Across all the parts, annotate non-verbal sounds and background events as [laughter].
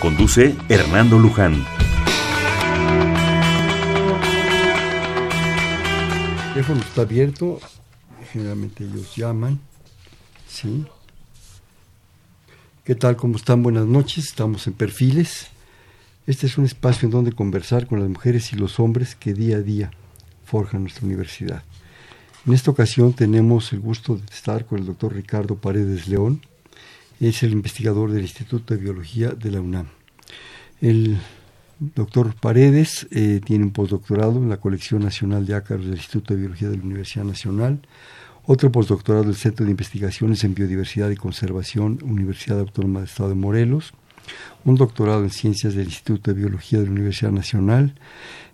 Conduce Hernando Luján. El teléfono está abierto, generalmente ellos llaman, ¿sí? ¿Qué tal? ¿Cómo están? Buenas noches, estamos en Perfiles. Este es un espacio en donde conversar con las mujeres y los hombres que día a día forjan nuestra universidad. En esta ocasión tenemos el gusto de estar con el doctor Ricardo Paredes León, es el investigador del Instituto de Biología de la UNAM. El doctor Paredes eh, tiene un postdoctorado en la colección nacional de ácaros del Instituto de Biología de la Universidad Nacional, otro postdoctorado del Centro de Investigaciones en Biodiversidad y Conservación, Universidad Autónoma del Estado de Morelos, un doctorado en Ciencias del Instituto de Biología de la Universidad Nacional,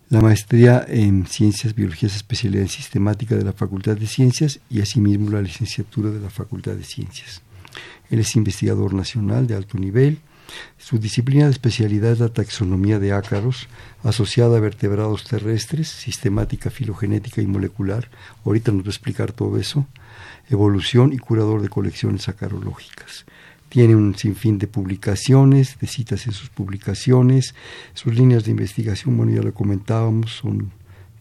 la maestría en Ciencias, Biologías, especialidad en Sistemática de la Facultad de Ciencias y asimismo la licenciatura de la Facultad de Ciencias. Él es investigador nacional de alto nivel. Su disciplina de especialidad es la taxonomía de ácaros, asociada a vertebrados terrestres, sistemática filogenética y molecular. Ahorita nos va a explicar todo eso. Evolución y curador de colecciones acarológicas. Tiene un sinfín de publicaciones, de citas en sus publicaciones. Sus líneas de investigación, bueno, ya lo comentábamos, son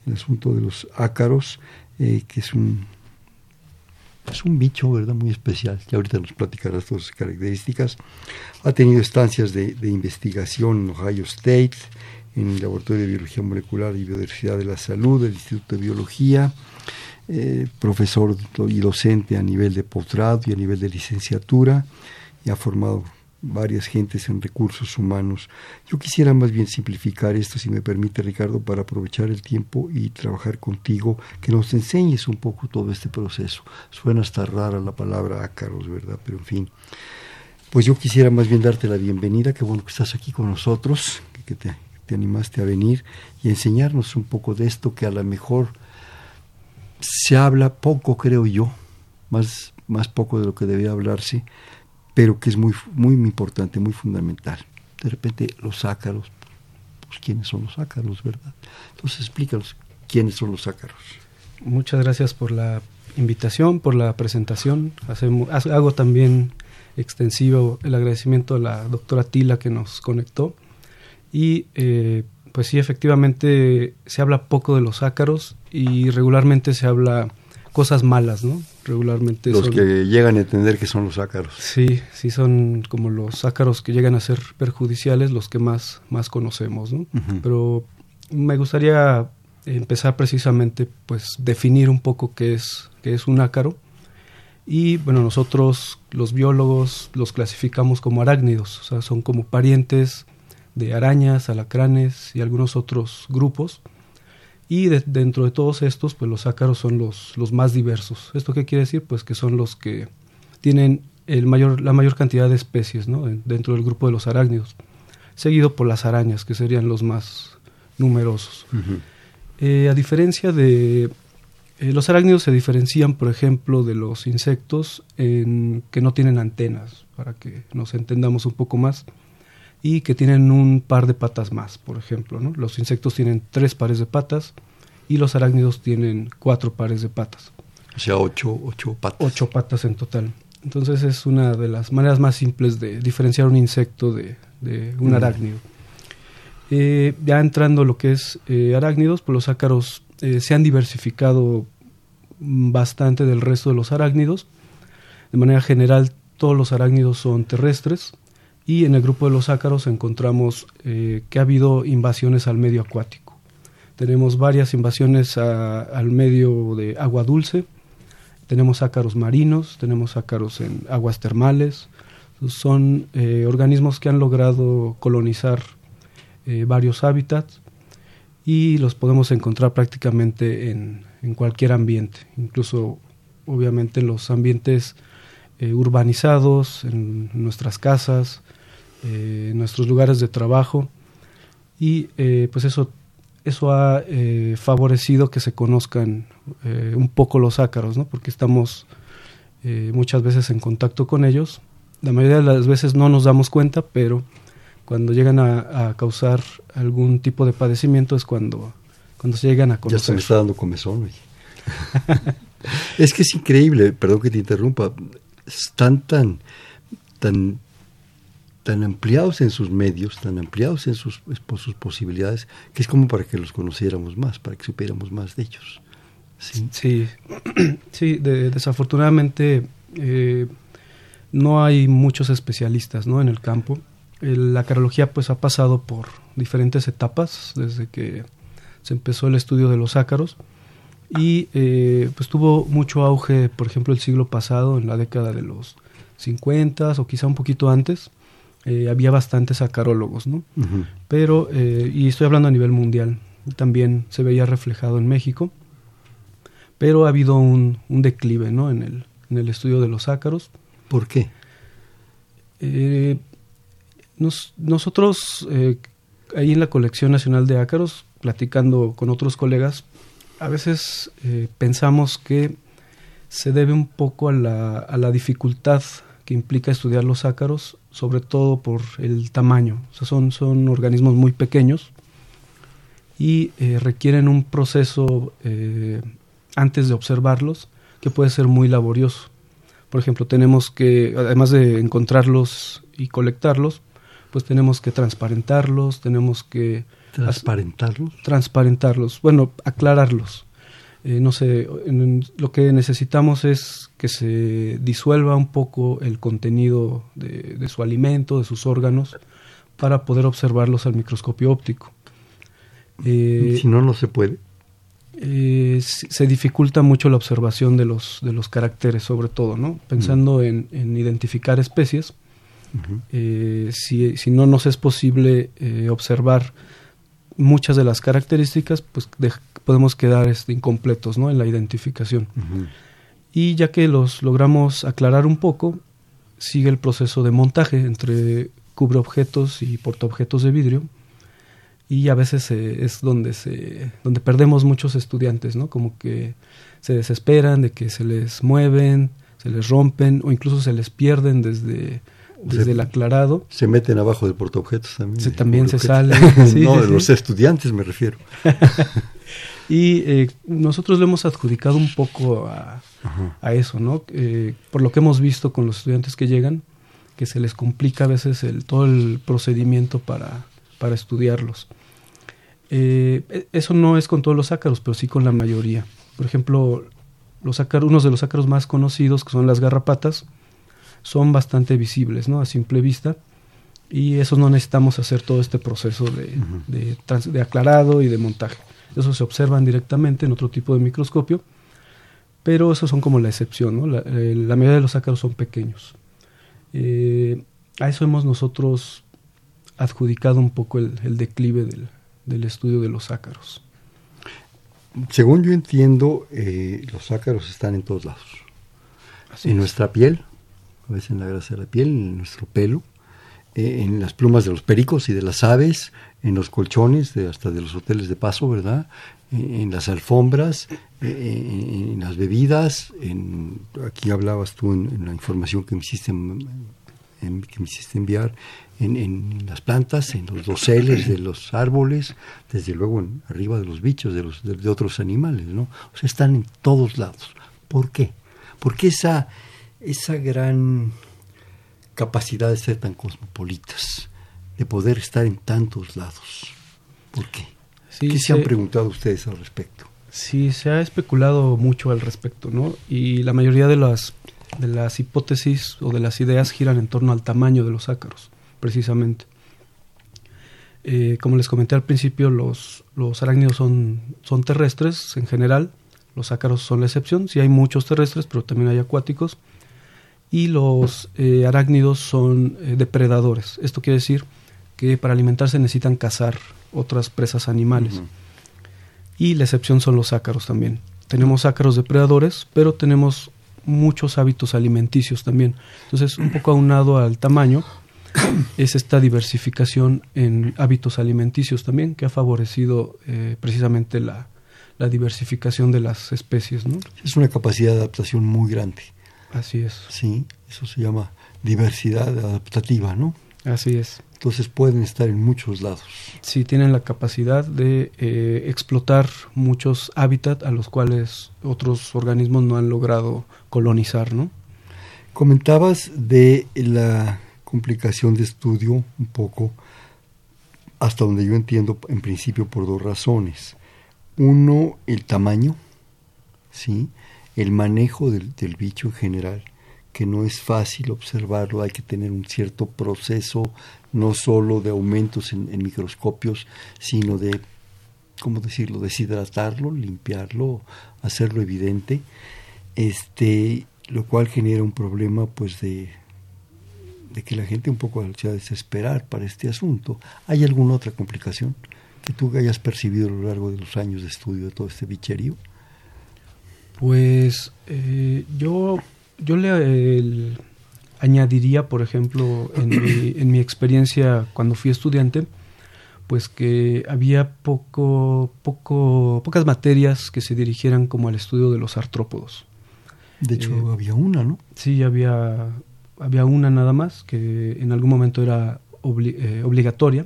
el asunto de los ácaros, eh, que es un es un bicho, ¿verdad? Muy especial, que ahorita nos platicará todas sus características. Ha tenido estancias de, investigación en Ohio State, en el Laboratorio de Biología Molecular y Biodiversidad de la Salud, del Instituto de Biología, eh, profesor y docente a nivel de posgrado y a nivel de licenciatura, y ha formado varias gentes en recursos humanos. Yo quisiera más bien simplificar esto, si me permite Ricardo, para aprovechar el tiempo y trabajar contigo, que nos enseñes un poco todo este proceso. Suena hasta rara la palabra ácaros, ¿verdad? Pero en fin. Pues yo quisiera más bien darte la bienvenida, qué bueno que estás aquí con nosotros, que te, te animaste a venir y enseñarnos un poco de esto que a lo mejor se habla poco, creo yo, más, más poco de lo que debía hablarse, pero que es muy, muy importante, muy fundamental. De repente los ácaros, pues quiénes son los ácaros, ¿verdad? Entonces explícanos quiénes son los ácaros. Muchas gracias por la invitación, por la presentación. Hacemos, hago también extensivo el agradecimiento a la doctora Tila que nos conectó. Y eh, pues sí, efectivamente se habla poco de los ácaros y regularmente se habla cosas malas, ¿no? Regularmente los que llegan a entender que son los ácaros. Sí, sí son como los ácaros que llegan a ser perjudiciales, los que más más conocemos, ¿no? Pero me gustaría empezar precisamente pues definir un poco qué es qué es un ácaro. Y bueno, nosotros los biólogos los clasificamos como arácnidos, o sea, son como parientes de arañas, alacranes y algunos otros grupos y dentro de todos estos, pues los ácaros son los, los más diversos. ¿Esto qué quiere decir? Pues que son los que tienen el mayor, la mayor cantidad de especies ¿no? dentro del grupo de los arácnidos, seguido por las arañas, que serían los más numerosos. Eh, a diferencia de... Eh, los arácnidos se diferencian, por ejemplo, de los insectos en que no tienen antenas, para que nos entendamos un poco más y que tienen un par de patas más, por ejemplo. ¿no? Los insectos tienen tres pares de patas y los arácnidos tienen cuatro pares de patas. O sea, ocho, ocho patas. Ocho patas en total. Entonces es una de las maneras más simples de diferenciar un insecto de, un arácnido. Eh, ya entrando lo que es eh, arácnidos, pues los ácaros eh, se han diversificado bastante del resto de los arácnidos. De manera general, todos los arácnidos son terrestres, y en el grupo de los ácaros encontramos eh, que ha habido invasiones al medio acuático. Tenemos varias invasiones al medio de agua dulce, tenemos ácaros marinos, tenemos ácaros en aguas termales, son eh, organismos que han logrado colonizar eh, varios hábitats y los podemos encontrar prácticamente en, en cualquier ambiente, incluso obviamente en los ambientes urbanizados, en nuestras casas, eh, nuestros lugares de trabajo y pues eso, eso ha favorecido que se conozcan un poco los ácaros, ¿no? porque estamos muchas veces en contacto con ellos. La mayoría de las veces no nos damos cuenta, pero cuando llegan a, causar algún tipo de padecimiento es cuando, cuando se llegan a conocer. Ya se me está dando comezón. [laughs] es que es increíble, perdón que te interrumpa, están tan, tan, tan ampliados en sus medios, tan ampliados en sus, sus posibilidades, que es como para que los conociéramos más, para que supiéramos más de ellos. Sí, sí, [clears throat] sí desafortunadamente eh, no hay muchos especialistas ¿no? en el campo. la carología pues ha pasado por diferentes etapas desde que se empezó el estudio de los ácaros y eh, pues tuvo mucho auge, por ejemplo, el siglo pasado, en la década de los 50 o quizá un poquito antes, eh, había bastantes acarólogos, ¿no? Pero, eh, y estoy hablando a nivel mundial, también se veía reflejado en México, pero ha habido un, declive, ¿no? En el, en el estudio de los ácaros. ¿Por qué? nosotros, ahí en la Colección Nacional de Ácaros, platicando con otros colegas, a veces eh, pensamos que se debe un poco a la, a la, dificultad que implica estudiar los ácaros, sobre todo por el tamaño. O sea, son, son organismos muy pequeños y eh, requieren un proceso eh, antes de observarlos que puede ser muy laborioso. Por ejemplo, tenemos que, además de encontrarlos y colectarlos, pues tenemos que transparentarlos, tenemos que ¿Transparentarlos? Transparentarlos, bueno, aclararlos. Eh, no sé, lo que necesitamos es que se disuelva un poco el contenido de, su alimento, de sus órganos, para poder observarlos al microscopio óptico. Eh, si no, no se puede. Eh, se dificulta mucho la observación de los, de los caracteres, sobre todo, ¿no? Pensando en, identificar especies, si, si, no nos es posible observar muchas de las características, pues podemos quedar este, incompletos ¿no? en la identificación. Y ya que los logramos aclarar un poco, sigue el proceso de montaje entre cubreobjetos y portaobjetos de vidrio. Y a veces es donde, se, donde perdemos muchos estudiantes, ¿no? Como que se desesperan de que se les mueven, se les rompen o incluso se les pierden desde desde el aclarado. Se meten abajo del portaobjetos también. Se, también se sale. [laughs] no, de los estudiantes me refiero. [laughs] y eh, nosotros le hemos adjudicado un poco a, eso, ¿no? Eh, por lo que hemos visto con los estudiantes que llegan, que se les complica a veces el, todo el procedimiento para, para estudiarlos. Eh, e, eso no es con todos los ácaros, pero sí con la mayoría. Por ejemplo, los ácaros, unos de los ácaros más conocidos, que son las garrapatas, son bastante visibles ¿no? a simple vista y eso no necesitamos hacer todo este proceso de, de, aclarado y de montaje. Eso se observan directamente en otro tipo de microscopio, pero esos son como la excepción. ¿no? La, eh, mayoría de los ácaros son pequeños. Eh, a eso hemos nosotros adjudicado un poco el, declive del, del, estudio de los ácaros. Según yo entiendo, eh, los ácaros están en todos lados. en nuestra piel, a veces en la grasa de la piel, en nuestro pelo, eh, en las plumas de los pericos y de las aves, en los colchones, de, hasta de los hoteles de paso, ¿verdad? Eh, en las alfombras, eh, en las bebidas, en, aquí hablabas tú en, la información que me hiciste, que me hiciste enviar, en, las plantas, en los doseles de los árboles, desde luego en, arriba de los bichos, de, los, de, de otros animales, ¿no? O sea, están en todos lados. ¿Por qué? Porque esa esa gran capacidad de ser tan cosmopolitas, de poder estar en tantos lados. ¿Por qué? ¿Qué se, han preguntado ustedes al respecto? Sí, se ha especulado mucho al respecto, ¿no? Y la mayoría de las, de las hipótesis o de las ideas giran en torno al tamaño de los ácaros, precisamente. Eh, como les comenté al principio, los, los arácnidos son, son terrestres en general, los ácaros son la excepción, sí hay muchos terrestres, pero también hay acuáticos y los eh, arácnidos son eh, depredadores. Esto quiere decir que para alimentarse necesitan cazar otras presas animales. Y la excepción son los ácaros también. Tenemos ácaros depredadores, pero tenemos muchos hábitos alimenticios también. Entonces, un poco aunado al tamaño, [coughs] es esta diversificación en hábitos alimenticios también, que ha favorecido eh, precisamente la, la, diversificación de las especies. ¿no? Es una capacidad de adaptación muy grande. Así es. Sí, eso se llama diversidad adaptativa, ¿no? Así es. Entonces pueden estar en muchos lados. Sí, tienen la capacidad de eh, explotar muchos hábitats a los cuales otros organismos no han logrado colonizar, ¿no? Comentabas de la complicación de estudio un poco, hasta donde yo entiendo, en principio por dos razones. Uno, el tamaño, ¿sí? El manejo del, bicho en general, que no es fácil observarlo, hay que tener un cierto proceso, no solo de aumentos en, en microscopios, sino de, ¿cómo decirlo?, deshidratarlo, limpiarlo, hacerlo evidente, este, lo cual genera un problema pues de, de que la gente un poco se va a desesperar para este asunto. ¿Hay alguna otra complicación que tú hayas percibido a lo largo de los años de estudio de todo este bicherío? Pues eh, yo, yo le añadiría, por ejemplo, en mi, [clears throat] en mi experiencia cuando fui estudiante, pues que había poco, poco, pocas materias que se dirigieran como al estudio de los artrópodos. De hecho, eh, había una, ¿no? Sí, había, había una nada más, que en algún momento era eh, obligatoria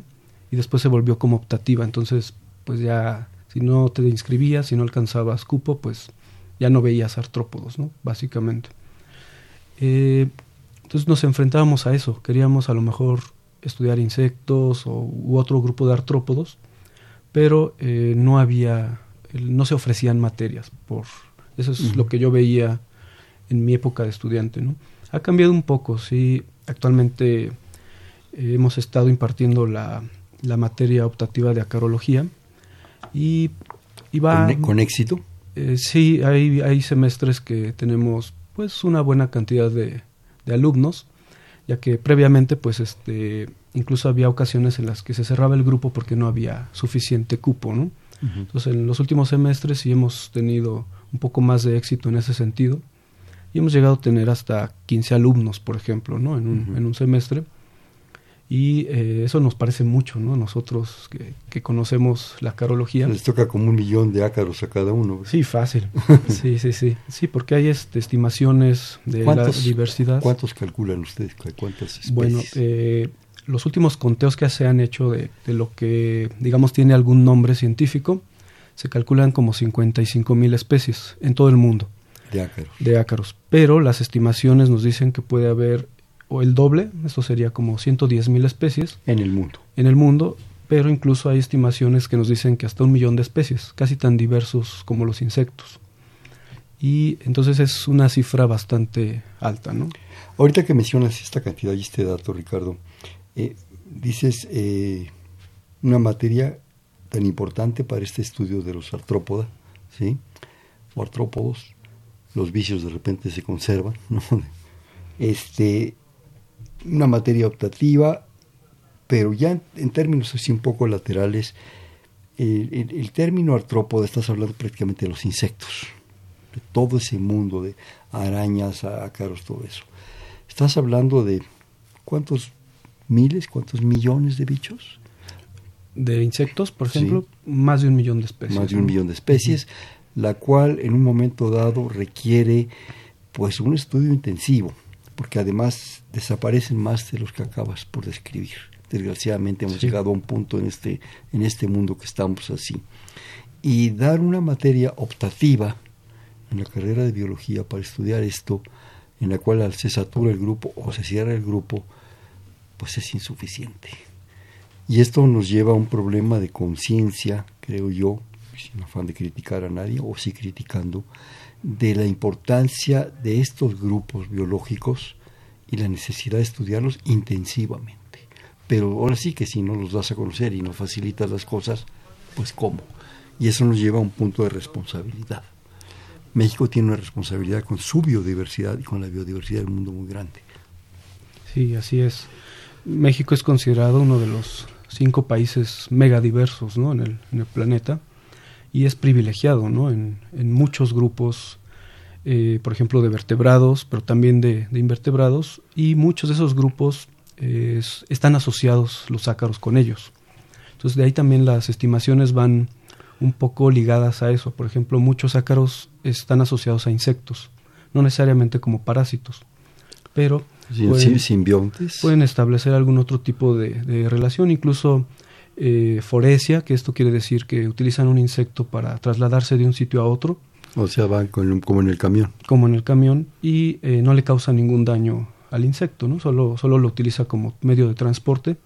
y después se volvió como optativa. Entonces, pues ya, si no te inscribías, si no alcanzabas cupo, pues ya no veías artrópodos, ¿no? Básicamente. Eh, entonces nos enfrentábamos a eso. Queríamos a lo mejor estudiar insectos o, u otro grupo de artrópodos, pero eh, no había, no se ofrecían materias. Por eso es lo que yo veía en mi época de estudiante, ¿no? Ha cambiado un poco, sí. Actualmente eh, hemos estado impartiendo la, la, materia optativa de acarología y, y va... ¿Con, ¿Con, éxito? Eh, sí, hay, hay semestres que tenemos pues una buena cantidad de, de alumnos, ya que previamente pues este incluso había ocasiones en las que se cerraba el grupo porque no había suficiente cupo, ¿no? Uh -huh. Entonces en los últimos semestres sí hemos tenido un poco más de éxito en ese sentido y hemos llegado a tener hasta 15 alumnos, por ejemplo, ¿no? en, un, uh -huh. en un semestre. Y eh, eso nos parece mucho, ¿no? Nosotros que, que, conocemos la carología. Les toca como un millón de ácaros a cada uno. Sí, fácil. [laughs] sí, sí, sí. Sí, porque hay este, estimaciones de la diversidad. ¿Cuántos calculan ustedes? ¿Cuántas especies? Bueno, eh, los últimos conteos que se han hecho de, de, lo que, digamos, tiene algún nombre científico, se calculan como 55 mil especies en todo el mundo. De ácaros. De ácaros. Pero las estimaciones nos dicen que puede haber o el doble, esto sería como 110 mil especies. En el mundo. En el mundo, pero incluso hay estimaciones que nos dicen que hasta un millón de especies, casi tan diversos como los insectos. Y entonces es una cifra bastante alta, ¿no? Ahorita que mencionas esta cantidad y este dato, Ricardo, eh, dices eh, una materia tan importante para este estudio de los artrópodas, ¿sí? O artrópodos, los vicios de repente se conservan, ¿no? [laughs] Este, una materia optativa, pero ya en, en términos así un poco laterales, el, el, el, término artrópodo estás hablando prácticamente de los insectos, de todo ese mundo de arañas, ácaros, todo eso. Estás hablando de cuántos miles, cuántos millones de bichos. De insectos, por ejemplo, sí. más de un millón de especies. Más de un millón de especies, uh -huh. la cual en un momento dado requiere pues un estudio intensivo porque además desaparecen más de los que acabas por describir. Desgraciadamente hemos sí. llegado a un punto en este, en este mundo que estamos así. Y dar una materia optativa en la carrera de biología para estudiar esto, en la cual se satura el grupo o se cierra el grupo, pues es insuficiente. Y esto nos lleva a un problema de conciencia, creo yo, sin afán de criticar a nadie, o sí criticando, de la importancia de estos grupos biológicos y la necesidad de estudiarlos intensivamente. Pero ahora sí que si no los das a conocer y no facilitas las cosas, pues cómo. Y eso nos lleva a un punto de responsabilidad. México tiene una responsabilidad con su biodiversidad y con la biodiversidad del mundo muy grande. Sí, así es. México es considerado uno de los cinco países megadiversos ¿no? en, el, en el planeta y es privilegiado ¿no? en, en muchos grupos, eh, por ejemplo, de vertebrados, pero también de, de, invertebrados, y muchos de esos grupos están asociados los ácaros con ellos. Entonces de ahí también las estimaciones van un poco ligadas a eso. Por ejemplo, muchos ácaros están asociados a insectos, no necesariamente como parásitos, pero pueden, simbiontes. pueden establecer algún otro tipo de, relación, incluso eh, foresia, que esto quiere decir que utilizan un insecto para trasladarse de un sitio a otro. O sea, van como en el camión. Como en el camión y eh, no le causa ningún daño al insecto, ¿no? Solo, solo lo utiliza como medio de transporte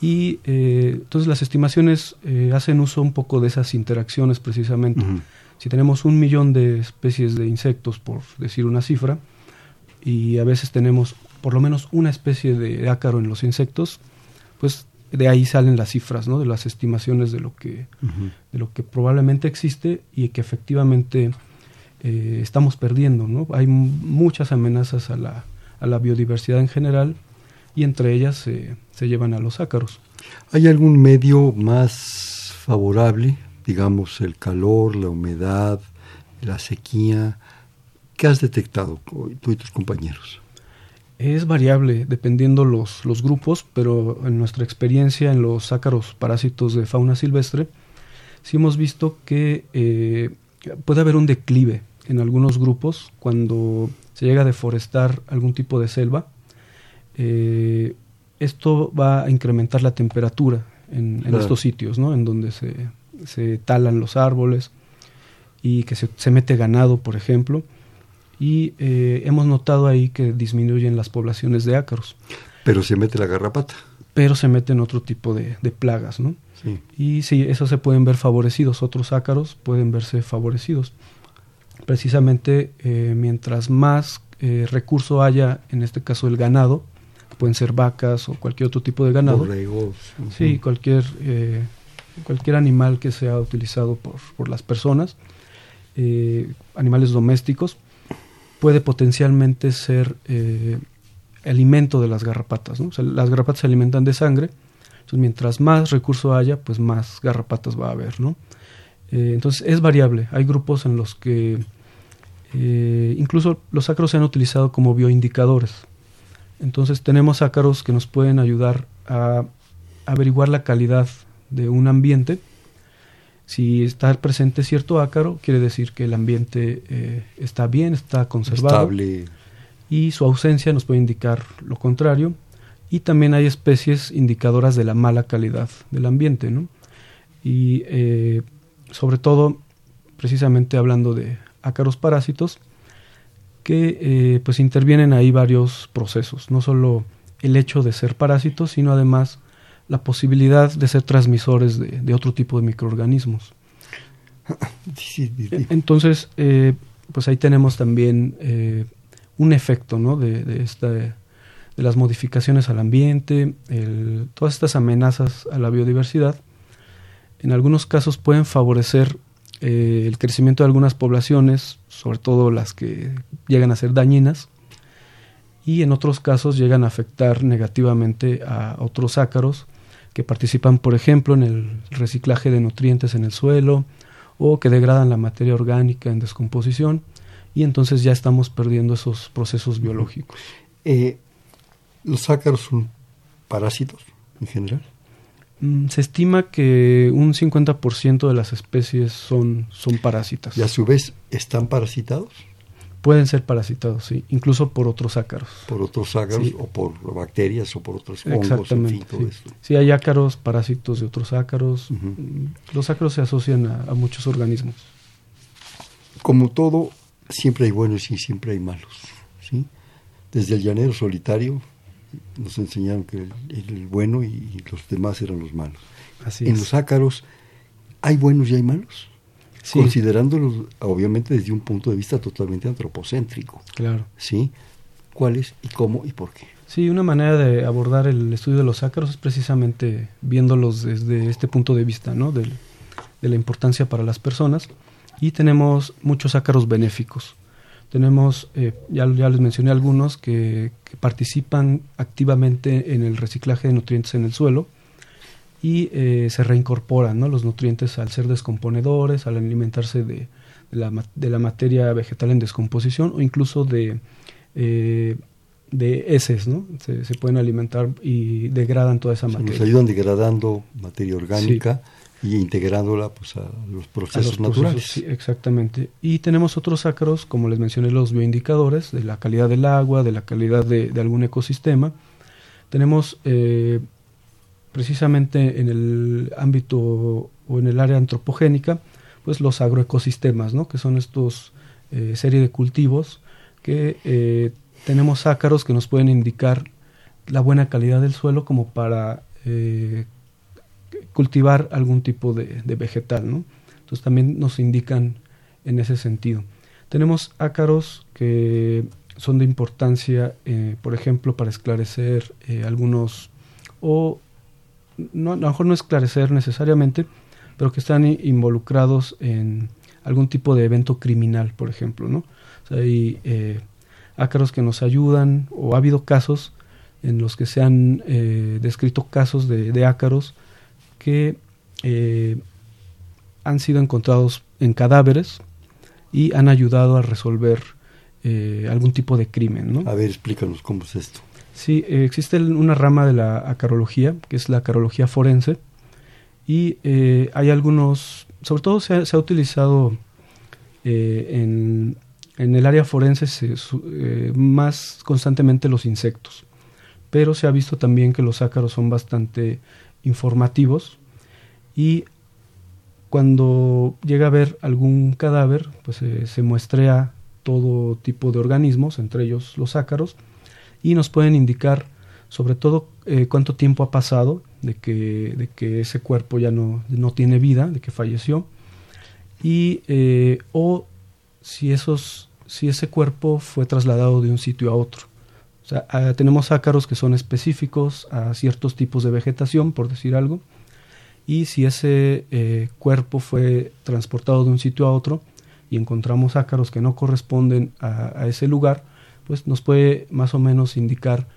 y eh, entonces las estimaciones eh, hacen uso un poco de esas interacciones precisamente. Si tenemos un millón de especies de insectos, por decir una cifra, y a veces tenemos por lo menos una especie de ácaro en los insectos, pues de ahí salen las cifras, ¿no? De las estimaciones de lo que, de lo que probablemente existe y que efectivamente eh, estamos perdiendo, ¿no? Hay muchas amenazas a la, a la biodiversidad en general y entre ellas se llevan a los ácaros. ¿Hay algún medio más favorable, digamos el calor, la humedad, la sequía? ¿Qué has detectado tú y tus compañeros? Es variable dependiendo los, los grupos, pero en nuestra experiencia en los ácaros parásitos de fauna silvestre, sí hemos visto que eh, puede haber un declive en algunos grupos cuando se llega a deforestar algún tipo de selva eh, esto va a incrementar la temperatura en, estos sitios, ¿no? En donde se, talan los árboles y que se, mete ganado, por ejemplo. Y eh, hemos notado ahí que disminuyen las poblaciones de ácaros. Pero se mete la garrapata. Pero se meten otro tipo de, plagas, ¿no? Sí. Y sí, eso se pueden ver favorecidos. Otros ácaros pueden verse favorecidos. Precisamente eh, mientras más recurso haya, en este caso el ganado, pueden ser vacas o cualquier otro tipo de ganado. Sí, cualquier, eh, cualquier animal que sea utilizado por, por las personas, eh, animales domésticos, puede potencialmente ser eh, alimento de las garrapatas. ¿no? las garrapatas se alimentan de sangre, entonces mientras más recurso haya, pues más garrapatas va a haber. ¿no? entonces es variable, hay grupos en los que incluso los acros se han utilizado como bioindicadores. Entonces tenemos ácaros que nos pueden ayudar a averiguar la calidad de un ambiente. Si está presente cierto ácaro, quiere decir que el ambiente eh, está bien, está conservado. Estable. Y su ausencia nos puede indicar lo contrario. Y también hay especies indicadoras de la mala calidad del ambiente. ¿no? Y eh, sobre todo, precisamente hablando de ácaros parásitos, que eh, pues intervienen ahí varios procesos, no solo el hecho de ser parásitos, sino además la posibilidad de ser transmisores de, otro tipo de microorganismos. Entonces, eh, pues ahí tenemos también eh, un efecto ¿no? de, esta, de las modificaciones al ambiente, todas estas amenazas a la biodiversidad, en algunos casos pueden favorecer eh, el crecimiento de algunas poblaciones, sobre todo las que llegan a ser dañinas, y en otros casos llegan a afectar negativamente a otros ácaros que participan, por ejemplo, en el reciclaje de nutrientes en el suelo o que degradan la materia orgánica en descomposición y entonces ya estamos perdiendo esos procesos biológicos. Eh, ¿Los ácaros son parásitos en general? Mm, se estima que un 50% de las especies son, son parásitas. ¿Y a su vez están parasitados? Pueden ser parasitados, sí, incluso por otros ácaros. Por otros ácaros o por bacterias o por otros hongos, en fin, todo sí. Sí, hay ácaros, parásitos de otros ácaros. Mm, los ácaros se asocian a, muchos organismos. Como todo, siempre hay buenos y siempre hay malos, ¿sí? Desde el llanero solitario nos enseñaron que el, el bueno y, los demás eran los malos. en los ácaros, ¿hay buenos y hay malos? Considerándolos, obviamente, desde un punto de vista totalmente antropocéntrico. Claro. ¿Sí? ¿Cuáles y cómo y por qué? Sí, una manera de abordar el estudio de los ácaros es precisamente viéndolos desde este punto de vista, ¿no? de la importancia para las personas. Y tenemos muchos ácaros benéficos. Tenemos, eh, ya, ya, les mencioné algunos, que, participan activamente en el reciclaje de nutrientes en el suelo y eh, se reincorporan los nutrientes al ser descomponedores, al alimentarse de, de, la, de, la, materia vegetal en descomposición o incluso de, eh, de heces, ¿no? Se, pueden alimentar y degradan toda esa materia. Nos ayudan degradando materia orgánica y integrándola pues, a los procesos naturales. sí, exactamente. Y tenemos otros ácaros, como les mencioné, los bioindicadores de la calidad del agua, de la calidad de, algún ecosistema. Tenemos eh, precisamente en el ámbito o en el área antropogénica, pues los agroecosistemas, ¿no? que son estos eh, serie de cultivos que eh, tenemos ácaros que nos pueden indicar la buena calidad del suelo como para eh, cultivar algún tipo de, vegetal, ¿no? Entonces también nos indican en ese sentido. Tenemos ácaros que son de importancia, eh, por ejemplo, para esclarecer algunos, o no, a lo mejor no esclarecer necesariamente, pero que están involucrados en algún tipo de evento criminal, por ejemplo, ¿no? hay ácaros que nos ayudan, o ha habido casos en los que se han eh, descrito casos de, ácaros que eh, han sido encontrados en cadáveres y han ayudado a resolver eh, algún tipo de crimen. ¿no? A ver, explícanos cómo es esto. Sí, existe una rama de la acarología, que es la acarología forense, y hay algunos, sobre todo se ha utilizado en, en el área forense se, eh, más constantemente los insectos, pero se ha visto también que los ácaros son bastante informativos y cuando llega a ver algún cadáver, pues eh, se muestrea todo tipo de organismos, entre ellos los ácaros, y nos pueden indicar sobre todo eh, cuánto tiempo ha pasado de que, de que ese cuerpo ya no, no, tiene vida, de que falleció, y o si esos si ese cuerpo fue trasladado de un sitio a otro. O sea, tenemos ácaros que son específicos a ciertos tipos de vegetación, por decir algo, y si ese eh, cuerpo fue transportado de un sitio a otro y encontramos ácaros que no corresponden a, ese lugar, pues nos puede más o menos indicar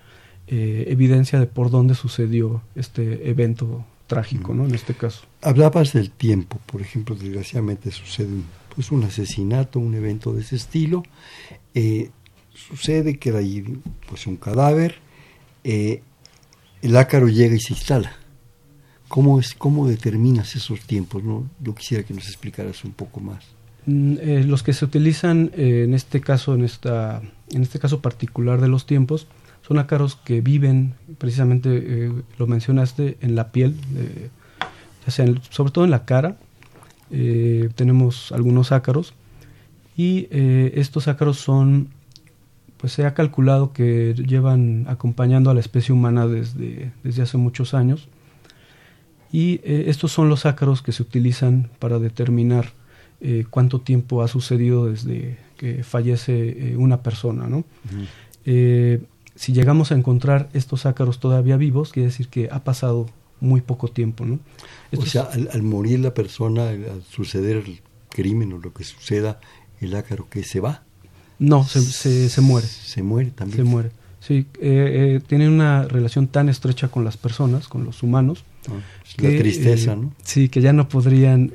eh, evidencia de por dónde sucedió este evento trágico, ¿no? En este caso. Hablabas del tiempo, por ejemplo, desgraciadamente sucede un pues un asesinato, un evento de ese estilo. Eh, sucede que ahí pues un cadáver, eh, el ácaro llega y se instala. ¿Cómo, es, ¿Cómo determinas esos tiempos? ¿no? Yo quisiera que nos explicaras un poco más. Mm, eh, los que se utilizan en este caso, en, esta, en este caso particular de los tiempos, son ácaros que viven, precisamente lo mencionaste, en la piel, ya sobre todo en la cara, eh, tenemos algunos ácaros. Y eh, estos ácaros son, pues se ha calculado que llevan acompañando a la especie humana desde, desde hace muchos años. Y eh, estos son los ácaros que se utilizan para determinar cuánto tiempo ha sucedido desde que fallece una persona, ¿no? si llegamos a encontrar estos ácaros todavía vivos, quiere decir que ha pasado muy poco tiempo, ¿no? o sea, al, morir la persona, al suceder el crimen o lo que suceda, el ácaro que se va. No, se, se, muere. Se muere también. Se muere. Sí, eh, eh, tiene una relación tan estrecha con las personas, con los humanos. Ah, la tristeza, eh, ¿no? Sí, que ya no podrían,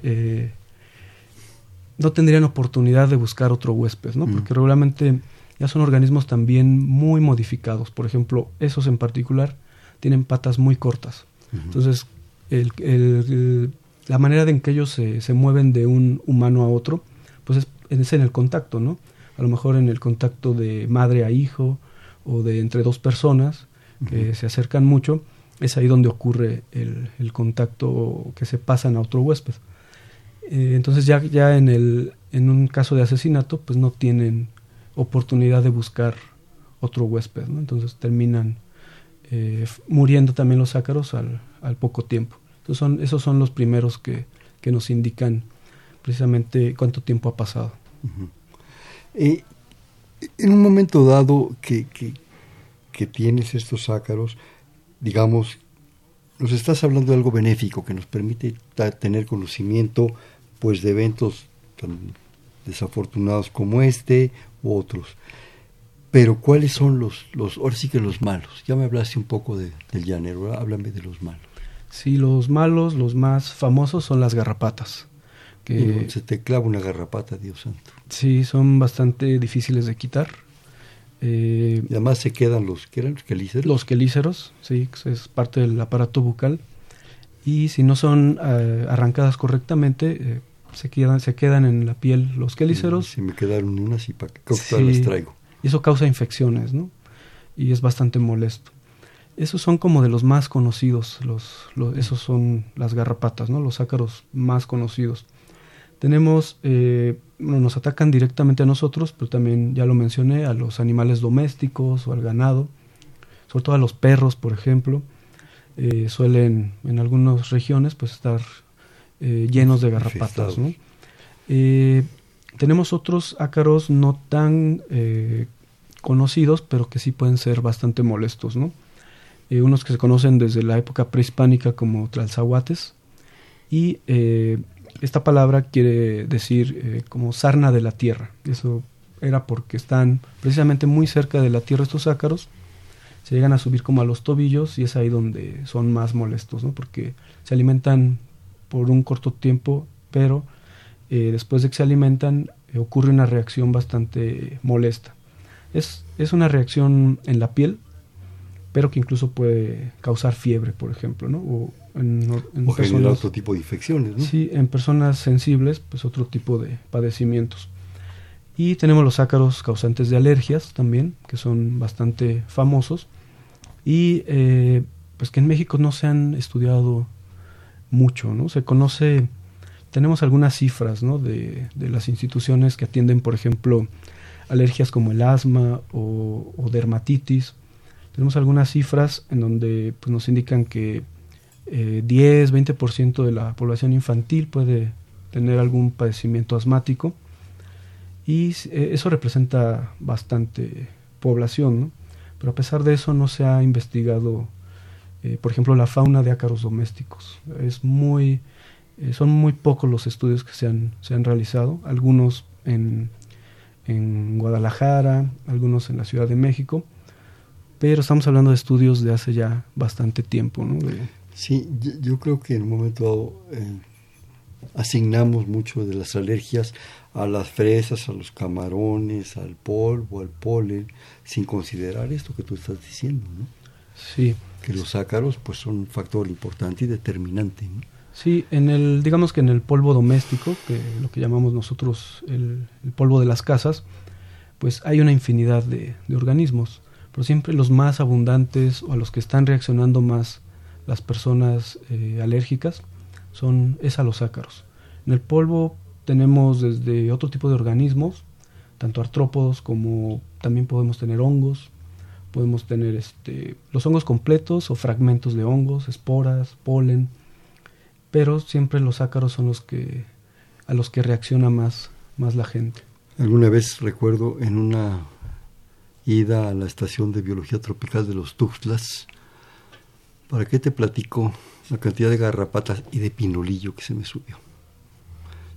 no tendrían oportunidad de buscar otro huésped, ¿no? Mm. Porque regularmente ya son organismos también muy modificados. Por ejemplo, esos en particular tienen patas muy cortas. Entonces, el, la manera en que ellos se, se, mueven de un humano a otro, pues es, en el contacto, ¿no? A lo mejor en el contacto de madre a hijo o de entre dos personas que se acercan mucho, es ahí donde ocurre el, el contacto que se pasan a otro huésped. Eh, entonces ya, ya en, el, en un caso de asesinato, pues no tienen oportunidad de buscar otro huésped, ¿no? Entonces terminan eh, muriendo también los ácaros al, al poco tiempo. Entonces son, esos son los primeros que, que nos indican precisamente cuánto tiempo ha pasado. Eh, en un momento dado que, que, que, tienes estos ácaros, digamos, nos estás hablando de algo benéfico que nos permite tener conocimiento pues de eventos tan desafortunados como este u otros. Pero ¿cuáles son los, los, ahora sí que los malos? Ya me hablaste un poco de, del llanero, háblame de los malos. Sí, los malos, los más famosos son las garrapatas. Que, se te clava una garrapata, Dios santo. Sí, son bastante difíciles de quitar. Eh, y además se quedan los, ¿qué eran? Los quelíceros. Los quelíceros, sí, es parte del aparato bucal. Y si no son eh, arrancadas correctamente, eh, se, quedan, se quedan en la piel los quelíceros. Si me quedaron unas y para qué las traigo. Y eso causa infecciones, ¿no? Y es bastante molesto. Esos son como de los más conocidos, los, esos son las garrapatas, ¿no? Los ácaros más conocidos. Tenemos, eh, nos atacan directamente a nosotros, pero también, ya lo mencioné, a los animales domésticos o al ganado, sobre todo a los perros, por ejemplo. Eh, suelen en algunas regiones pues estar eh, llenos de garrapatas. tenemos otros ácaros no tan conocidos, pero que sí pueden ser bastante molestos, ¿no? unos que se conocen desde la época prehispánica como tralzahuates y esta palabra quiere decir eh, como sarna de la tierra. Eso era porque están precisamente muy cerca de la tierra estos ácaros. Se llegan a subir como a los tobillos y es ahí donde son más molestos, ¿no? Porque se alimentan por un corto tiempo, pero eh, después de que se alimentan eh, ocurre una reacción bastante molesta. Es, es una reacción en la piel, pero que incluso puede causar fiebre, por ejemplo, ¿no? O, en, o generar otro tipo de infecciones, ¿no? Sí, en personas sensibles, pues otro tipo de padecimientos. Y tenemos los ácaros causantes de alergias también, que son bastante famosos. Y eh, pues que en México no se han estudiado mucho, ¿no? Se conoce, tenemos algunas cifras, ¿no? De, las instituciones que atienden, por ejemplo, alergias como el asma o, o dermatitis tenemos algunas cifras en donde pues, nos indican que eh, 10, 20% de la población infantil puede tener algún padecimiento asmático y eh, eso representa bastante población, ¿no? pero a pesar de eso no se ha investigado, eh, por ejemplo, la fauna de ácaros domésticos. Es muy, eh, son muy pocos los estudios que se han, se han realizado, algunos en, en Guadalajara, algunos en la Ciudad de México, pero estamos hablando de estudios de hace ya bastante tiempo, ¿no? Sí, yo, creo que en un momento eh, asignamos mucho de las alergias a las fresas, a los camarones, al polvo, al polen, sin considerar esto que tú estás diciendo, ¿no? Sí. Que los ácaros pues son un factor importante y determinante, ¿no? Sí, en el, digamos que en el polvo doméstico, que lo que llamamos nosotros el, polvo de las casas, pues hay una infinidad de organismos pero siempre los más abundantes o a los que están reaccionando más las personas eh, alérgicas son es a los ácaros. En el polvo tenemos desde otro tipo de organismos, tanto artrópodos como también podemos tener hongos, podemos tener este, los hongos completos o fragmentos de hongos, esporas, polen, pero siempre los ácaros son los que a los que reacciona más, más la gente. Alguna vez recuerdo en una ida a la estación de biología tropical de los Tuxtlas. ¿Para qué te platico la cantidad de garrapatas y de pinolillo que se me subió?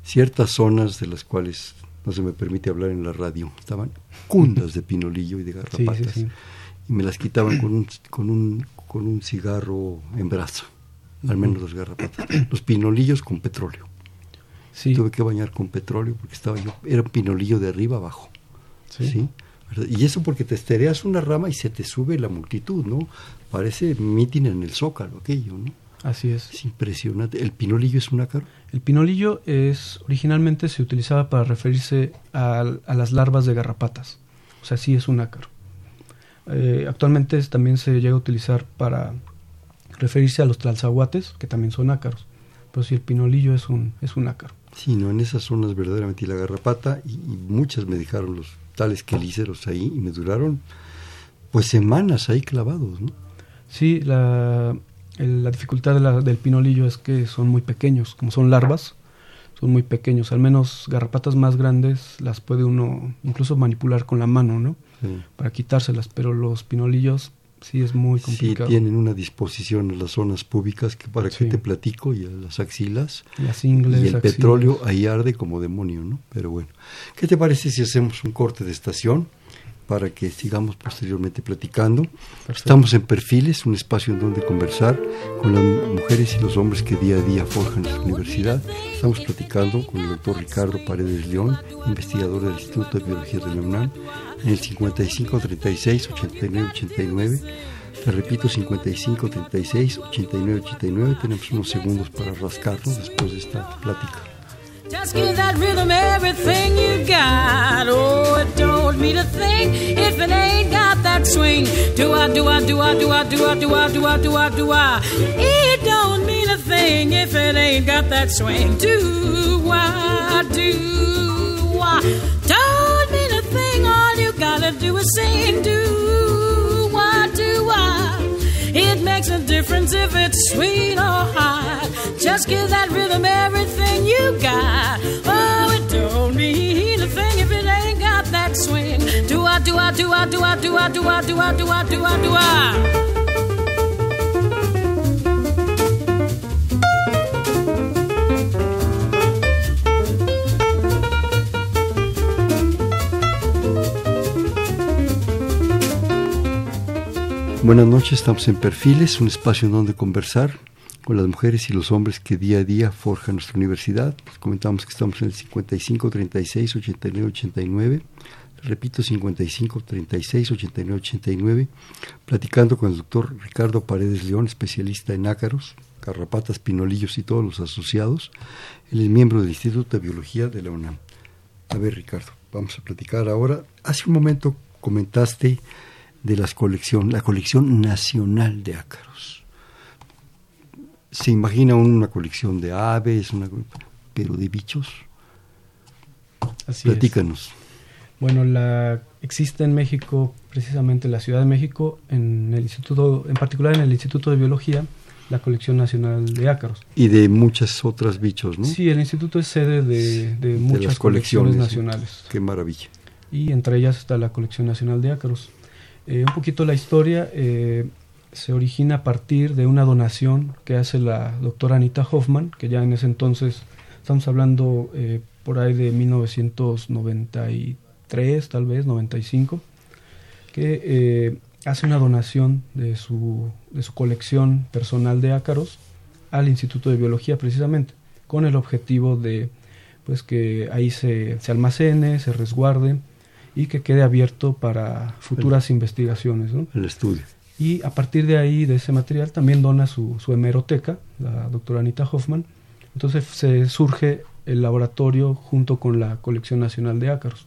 Ciertas zonas de las cuales no se me permite hablar en la radio estaban cundas de pinolillo y de garrapatas. Y me las quitaban con un, con un, con un cigarro en brazo, al menos las garrapatas. Los pinolillos con petróleo. Tuve que bañar con petróleo porque estaba yo, era un pinolillo de arriba abajo. ¿sí? Y eso porque te estereas una rama y se te sube la multitud, ¿no? Parece mitin en el zócalo aquello, ¿no? Así es. Es impresionante. ¿El pinolillo es un ácaro? El pinolillo es, originalmente se utilizaba para referirse a, las larvas de garrapatas. O sea, sí es un ácaro. Eh, actualmente también se llega a utilizar para referirse a los tlalzahuates, que también son ácaros. Pero sí, el pinolillo es un, es un ácaro. Sí, no, en esas zonas verdaderamente y la garrapata, y, y muchas me dejaron los tales quelíceros ahí y me duraron pues semanas ahí clavados, ¿no? Sí, la, la dificultad del pinolillo es que son muy pequeños, como son larvas, son muy pequeños, al menos garrapatas más grandes las puede uno incluso manipular con la mano, ¿no? Para quitárselas, pero los pinolillos sí es muy complicado. Sí, tienen una disposición en las zonas públicas que para que te platico y a las axilas. Las ingles, y el petróleo ahí arde como demonio, ¿no? Pero bueno, ¿qué te parece si hacemos un corte de estación para que sigamos posteriormente platicando. Estamos en Perfiles, un espacio en donde conversar con las mujeres y los hombres que día a día forjan nuestra universidad. Estamos platicando con el doctor Ricardo Paredes León, investigador del Instituto de Biología de la UNAM, en el 55 36 89 89. Te repito, 55 36 89 89. Tenemos unos segundos para rascarnos después de esta plática. Just give that rhythm everything you got. Oh, it don't mean a thing if it ain't got that swing. Do I, do I, do I, do I, do I, do I, do I, do I, do I? It don't mean a thing if it ain't got that swing. Do I, do I? Don't mean a thing. All you gotta do is sing. Do? It makes a difference if it's sweet or hot. Just give that rhythm everything you got. Oh, it don't mean a thing if it ain't got that swing. Do I, do I, do I, do I, do I, do I, do I, do I, do I, do I? Buenas noches, estamos en Perfiles, un espacio en donde conversar con las mujeres y los hombres que día a día forjan nuestra universidad. Les comentamos que estamos en el 55 36 89 89. Repito, 55 36 89 89. Platicando con el doctor Ricardo Paredes León, especialista en ácaros, carrapatas, pinolillos y todos los asociados. Él es miembro del Instituto de Biología de la UNAM. A ver, Ricardo, vamos a platicar ahora. Hace un momento comentaste de las colección, la colección nacional de ácaros. Se imagina una colección de aves, una, pero de bichos. Así Platícanos. Bueno, la existe en México, precisamente en la Ciudad de México, en el instituto, en particular en el Instituto de Biología, la colección nacional de ácaros. Y de muchas otras bichos, ¿no? Sí, el instituto es sede de, muchas colecciones, nacionales. Qué maravilla. Y entre ellas está la colección nacional de ácaros. Eh, un poquito la historia eh, se origina a partir de una donación que hace la doctora Anita Hoffman, que ya en ese entonces, estamos hablando eh, por ahí de 1993, tal vez, 95, que hace una donación de su, de su colección personal de ácaros al Instituto de Biología precisamente, con el objetivo de pues que ahí se, se almacene, se resguarde y que quede abierto para futuras investigaciones. ¿no? El estudio. Y a partir de ahí, de ese material, también dona su, su hemeroteca, la doctora Anita Hoffman. Entonces se surge el laboratorio junto con la Colección Nacional de Ácaros,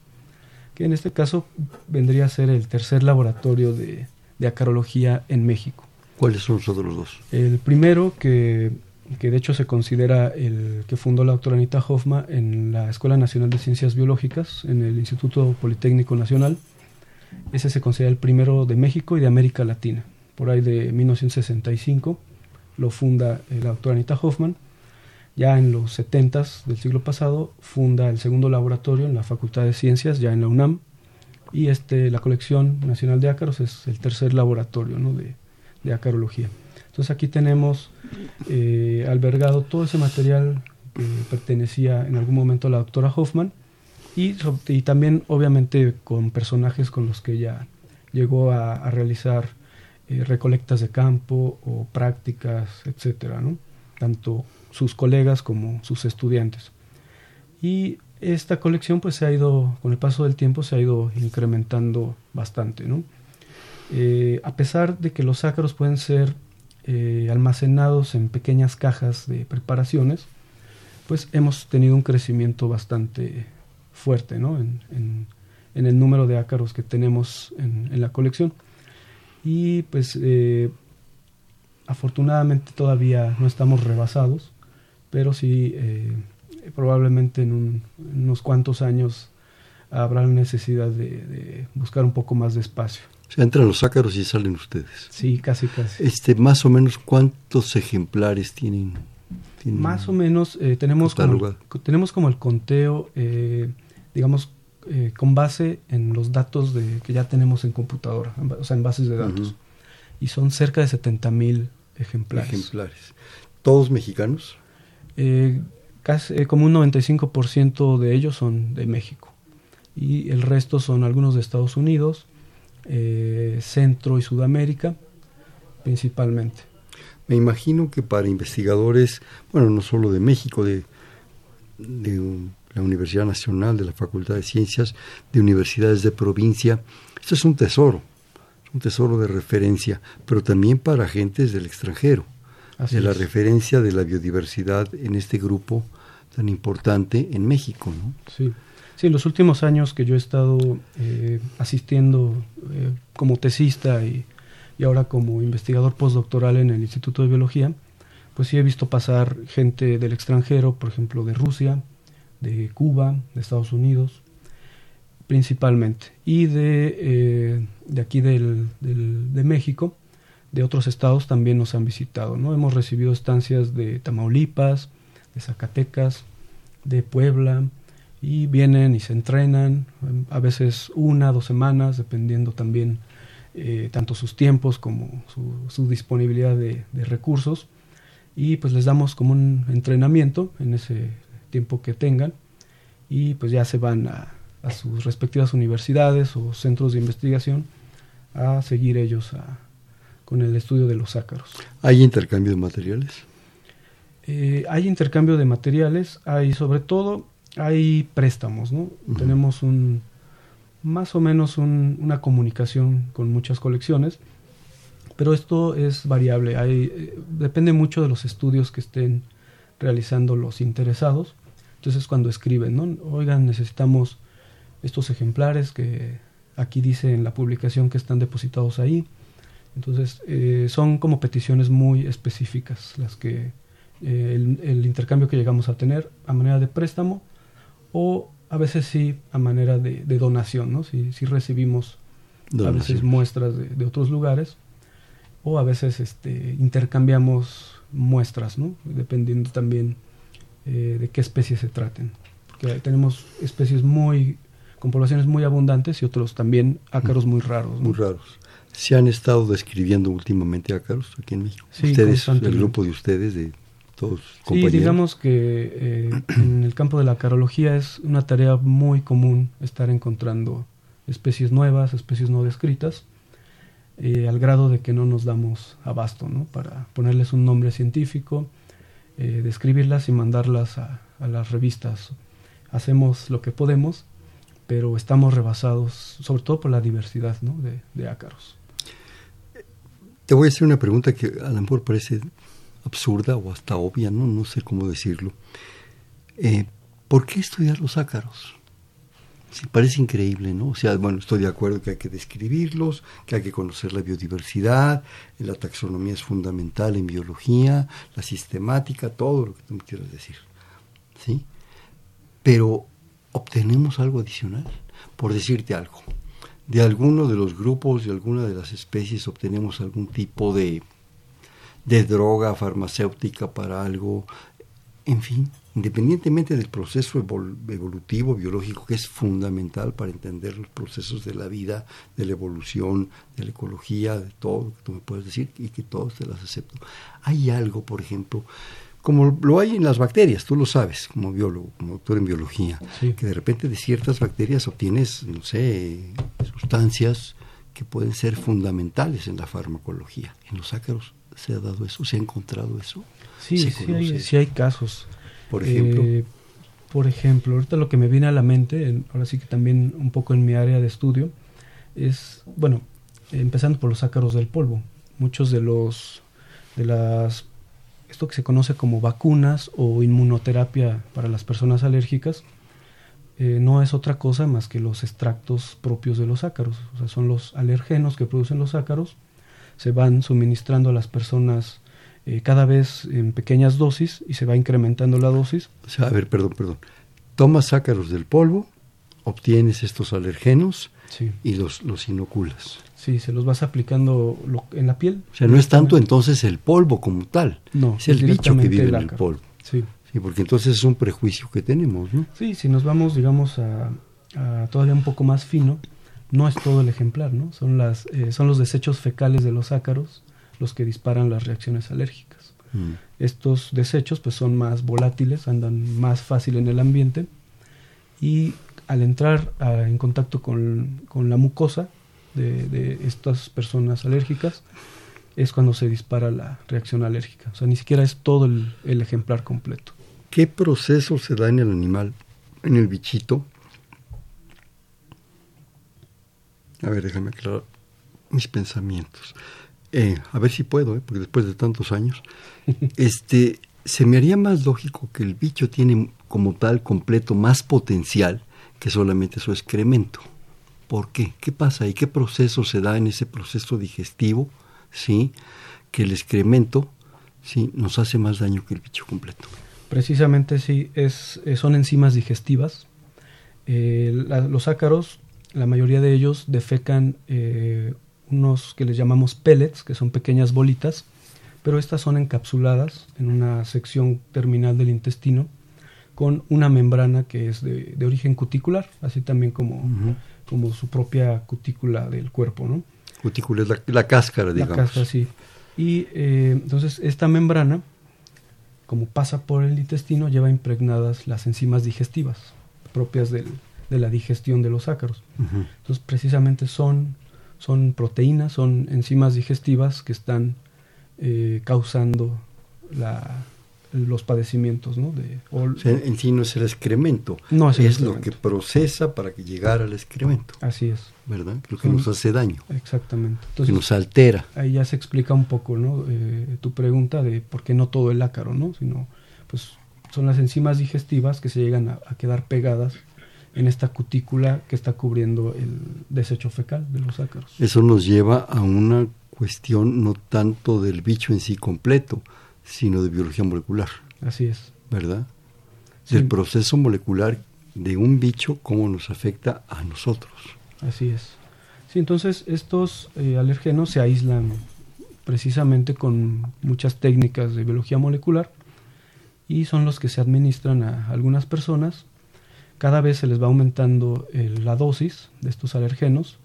que en este caso vendría a ser el tercer laboratorio de, de acarología en México. ¿Cuáles son los otros dos? El primero, que que de hecho se considera el que fundó la doctora Anita Hoffman en la Escuela Nacional de Ciencias Biológicas, en el Instituto Politécnico Nacional. Ese se considera el primero de México y de América Latina. Por ahí de 1965 lo funda eh, la doctora Anita Hoffman. Ya en los 70 del siglo pasado funda el segundo laboratorio en la Facultad de Ciencias, ya en la UNAM. Y este, la colección nacional de ácaros es el tercer laboratorio ¿no? de, de acarología. Entonces aquí tenemos eh, albergado todo ese material que pertenecía en algún momento a la doctora Hoffman y, también obviamente con personajes con los que ella llegó a, realizar eh, recolectas de campo o prácticas, etcétera, ¿no? tanto sus colegas como sus estudiantes. Y esta colección pues se ha ido, con el paso del tiempo se ha ido incrementando bastante, ¿no? Eh, a pesar de que los ácaros pueden ser eh, almacenados en pequeñas cajas de preparaciones, pues hemos tenido un crecimiento bastante fuerte ¿no? en, el número de ácaros que tenemos en, la colección. Y pues eh, afortunadamente todavía no estamos rebasados, pero sí eh, probablemente en, unos cuantos años habrá necesidad de buscar un poco más de espacio entran los ácaros y salen ustedes. Sí, casi, casi. Este, más o menos, ¿cuántos ejemplares tienen? más o menos, eh, tenemos, como, tenemos como el conteo, eh, digamos, eh, con base en los datos de, que ya tenemos en computadora, o sea, en bases de datos. Y son cerca de 70 mil ejemplares. Ejemplares. ¿Todos mexicanos? casi, como un 95% de ellos son de México. Y el resto son algunos de Estados Unidos, eh, Centro y Sudamérica principalmente. Me imagino que para investigadores, bueno, no solo de México, de, de la Universidad Nacional, de la Facultad de Ciencias, de universidades de provincia, esto es un tesoro, un tesoro de referencia, pero también para agentes del extranjero, de la referencia de la biodiversidad en este grupo tan importante en México. ¿no? Sí. Sí, los últimos años que yo he estado eh, asistiendo eh, como tesista y, y, ahora como investigador postdoctoral en el Instituto de Biología, pues sí he visto pasar gente del extranjero, por ejemplo de Rusia, de Cuba, de Estados Unidos, principalmente, y de, eh, de aquí del, del, de México, de otros estados también nos han visitado. ¿no? Hemos recibido estancias de Tamaulipas, de Zacatecas, de Puebla, y vienen y se entrenan, a veces una, dos semanas, dependiendo también eh, tanto sus tiempos como su, su disponibilidad de, de, recursos, y pues les damos como un entrenamiento en ese tiempo que tengan, y pues ya se van a, a sus respectivas universidades o centros de investigación a seguir ellos a, con el estudio de los ácaros. ¿Hay intercambio de materiales? Eh, hay intercambio de materiales, hay sobre todo, hay préstamos, ¿no? Uh -huh. Tenemos un, más o menos un, una comunicación con muchas colecciones, pero esto es variable, hay, eh, depende mucho de los estudios que estén realizando los interesados. Entonces cuando escriben, ¿no? Oigan, necesitamos estos ejemplares que aquí dice en la publicación que están depositados ahí. Entonces eh, son como peticiones muy específicas las que eh, el, el, intercambio que llegamos a tener a manera de préstamo o a veces sí a manera de, de donación, ¿no? Si, si recibimos donación. a veces muestras de, de, otros lugares o a veces este, intercambiamos muestras, ¿no? Dependiendo también eh, de qué especies se traten. Porque tenemos especies muy con poblaciones muy abundantes y otros también ácaros muy raros. ¿no? Muy raros. ¿Se han estado describiendo últimamente ácaros aquí en México? Sí, ustedes, el grupo de ustedes, de todos Sí, digamos que eh, [clears throat] en el campo de la acarología es una tarea muy común estar encontrando especies nuevas, especies no descritas, eh, al grado de que no nos damos abasto ¿no? para ponerles un nombre científico, eh, describirlas y mandarlas a, a las revistas. Hacemos lo que podemos, pero estamos rebasados, sobre todo por la diversidad ¿no? de, de, ácaros. Te voy a hacer una pregunta que a lo mejor parece absurda o hasta obvia, no, no sé cómo decirlo. Eh, ¿Por qué estudiar los ácaros? Sí, parece increíble, ¿no? O sea, bueno, estoy de acuerdo que hay que describirlos, que hay que conocer la biodiversidad, la taxonomía es fundamental en biología, la sistemática, todo lo que tú me quieras decir, ¿sí? Pero obtenemos algo adicional, por decirte algo. De alguno de los grupos, de alguna de las especies, obtenemos algún tipo de, de droga farmacéutica para algo, en fin, independientemente del proceso evol evolutivo, biológico, que es fundamental para entender los procesos de la vida, de la evolución, de la ecología, de todo lo que tú me puedes decir y que todos te las acepto. Hay algo, por ejemplo, como lo hay en las bacterias, tú lo sabes como biólogo, como doctor en biología, sí. que de repente de ciertas bacterias obtienes, no sé, sustancias que pueden ser fundamentales en la farmacología. En los ácaros se ha dado eso, se ha encontrado eso. Sí, sí hay, sí hay, casos. Por ejemplo. Eh, por ejemplo, ahorita lo que me viene a la mente, en, ahora sí que también un poco en mi área de estudio, es, bueno, empezando por los ácaros del polvo. Muchos de los de las esto que se conoce como vacunas o inmunoterapia para las personas alérgicas, eh, no es otra cosa más que los extractos propios de los ácaros. O sea, son los alergenos que producen los ácaros, se van suministrando a las personas eh, cada vez en pequeñas dosis y se va incrementando la dosis. O sea, a ver, perdón, perdón. Tomas ácaros del polvo, obtienes estos alergenos sí. y los, los inoculas. Sí, se los vas aplicando lo, en la piel. O sea, no es tanto entonces el polvo como tal, no, es el bicho que vive el en el polvo. Sí. sí, porque entonces es un prejuicio que tenemos, ¿no? Sí, si nos vamos, digamos, a, a todavía un poco más fino, no es todo el ejemplar, ¿no? Son, las, eh, son los desechos fecales de los ácaros los que disparan las reacciones alérgicas. Mm. Estos desechos pues son más volátiles, andan más fácil en el ambiente y al entrar a, en contacto con, con la mucosa de, de estas personas alérgicas, es cuando se dispara la reacción alérgica. O sea, ni siquiera es todo el, el ejemplar completo. ¿Qué proceso se da en el animal, en el bichito? A ver, déjame aclarar mis pensamientos. Eh, a ver si puedo, eh, porque después de tantos años, [laughs] este, se me haría más lógico que el bicho tiene como tal completo más potencial que solamente su excremento. ¿Por qué? ¿Qué pasa y qué proceso se da en ese proceso digestivo? ¿Sí? Que el excremento ¿sí? nos hace más daño que el bicho completo. Precisamente sí, es, eh, son enzimas digestivas. Eh, la- los ácaros, la mayoría de ellos defecan eh, unos que les llamamos pellets, que son pequeñas bolitas, pero estas son encapsuladas en una sección terminal del intestino con una membrana que es de, de origen cuticular, así también como, como su propia cutícula del cuerpo, ¿no? Cutícula es la, la cáscara, La digamos. cáscara, sí. Y eh, entonces esta membrana, como pasa por el intestino, lleva impregnadas las enzimas digestivas propias del- de la digestión de los ácaros. Entonces precisamente son, son proteínas, son enzimas digestivas que están eh, causando la, los padecimientos, ¿no? De, o- O sea, en sí no es el excremento, No es el lo excremento. que procesa para que llegara al excremento, así es, ¿verdad? Lo que Son- nos hace daño, exactamente. que nos altera. ahí ya se explica un poco ¿no? Eh, tu pregunta de por qué no todo el ácaro, ¿no? sino pues son las enzimas digestivas que se llegan a, a quedar pegadas en esta cutícula que está cubriendo el desecho fecal de los ácaros. Eso nos lleva a una cuestión no tanto del bicho en sí completo, sino de biología molecular, Así es. ¿verdad? Sí. Del proceso molecular de un bicho, cómo nos afecta a nosotros. Así es. Sí, entonces estos eh, alergenos se aíslan precisamente con muchas técnicas de biología molecular y son los que se administran a algunas personas. Cada vez se les va aumentando eh, la dosis de estos alergenos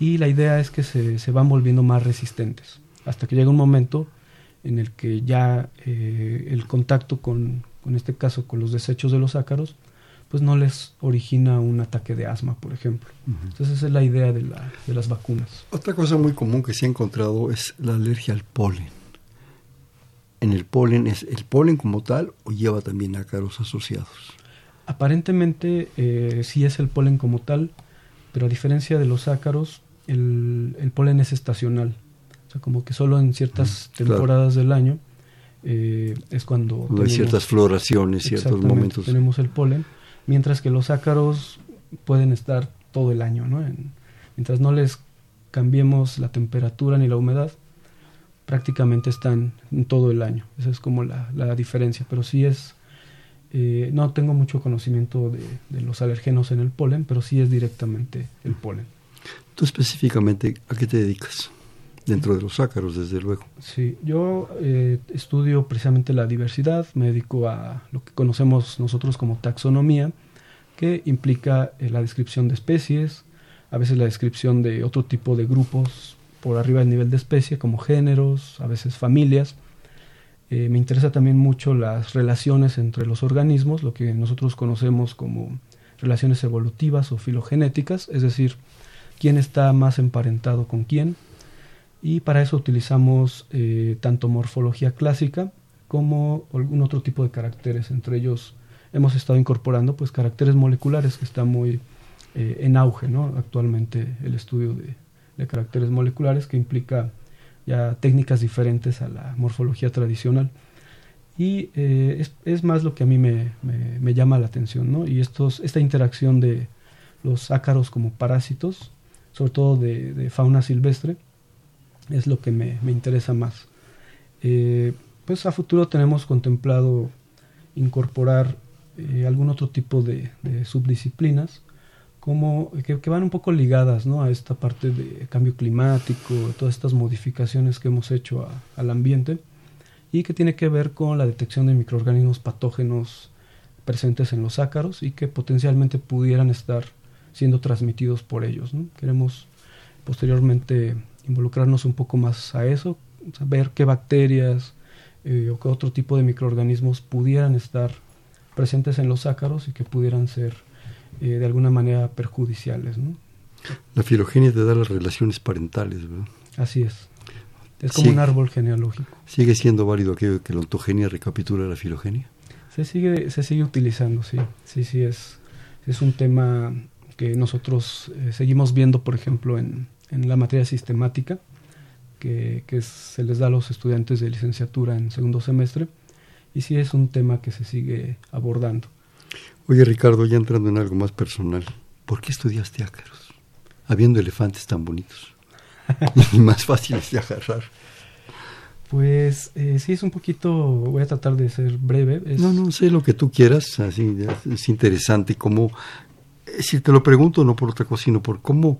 y la idea es que se, se van volviendo más resistentes hasta que llega un momento en el que ya eh, el contacto con, con este caso con los desechos de los ácaros pues no les origina un ataque de asma, por ejemplo. Entonces esa es la idea de, la, de las vacunas. Otra cosa muy común que se ha encontrado es la alergia al polen. En el polen, ¿es el polen como tal o lleva también ácaros asociados? Aparentemente eh, sí es el polen como tal, pero a diferencia de los ácaros, el, el polen es estacional. O sea, como que solo en ciertas temporadas del año eh, es cuando... Hay tenemos- ciertas floraciones, ciertos momentos. Tenemos el polen, mientras que los ácaros pueden estar todo el año, ¿no? En- mientras no les cambiemos la temperatura ni la humedad, prácticamente están en todo el año. Esa es como la, la diferencia, pero sí es... eh, no tengo mucho conocimiento de, de los alergenos en el polen, pero sí es directamente el polen. Tú específicamente, ¿a qué te dedicas? Dentro de los ácaros, desde luego. Sí, yo eh, estudio precisamente la diversidad, me dedico a lo que conocemos nosotros como taxonomía, que implica eh, la descripción de especies, a veces la descripción de otro tipo de grupos por arriba del nivel de especie, como géneros, a veces familias. Eh, me interesa también mucho las relaciones entre los organismos, lo que nosotros conocemos como relaciones evolutivas o filogenéticas, es decir, quién está más emparentado con quién. Y para eso utilizamos eh, tanto morfología clásica como algún otro tipo de caracteres. Entre ellos hemos estado incorporando pues caracteres moleculares que está muy eh, en auge ¿no? actualmente el estudio de, de caracteres moleculares que implica ya técnicas diferentes a la morfología tradicional. Y eh, es, es más lo que a mí me, me- llama la atención, ¿no? Y estos, esta interacción de los ácaros como parásitos, sobre todo de, fauna silvestre, es lo que me, me interesa más. Eh, pues a futuro tenemos contemplado incorporar eh, algún otro tipo de subdisciplinas como que, van un poco ligadas ¿no? a esta parte de cambio climático, todas estas modificaciones que hemos hecho al ambiente y que tiene que ver con la detección de microorganismos patógenos presentes en los ácaros y que potencialmente pudieran estar siendo transmitidos por ellos. Queremos posteriormente involucrarnos un poco más a eso, saber qué bacterias eh, o qué otro tipo de microorganismos pudieran estar presentes en los ácaros y que pudieran ser eh, de alguna manera perjudiciales. ¿no? La filogenia te da las relaciones parentales, ¿verdad? Así es. Es como un árbol genealógico. ¿Sigue siendo válido aquello que la ontogenia recapitula la filogenia? Se sigue, se sigue utilizando, sí. Sí, sí, es, es un tema que nosotros eh, seguimos viendo, por ejemplo, en, en la materia sistemática, que, que, se les da a los estudiantes de licenciatura en segundo semestre, y sí es un tema que se sigue abordando. Oye, Ricardo, ya entrando en algo más personal, ¿por qué estudiaste ácaros? Habiendo elefantes tan bonitos [laughs] y más fáciles de agarrar. Pues eh, sí, es un poquito, voy a tratar de ser breve. No, no, sé lo que tú quieras, así es interesante cómo, eh, si te lo pregunto no por otra cosa, sino por cómo,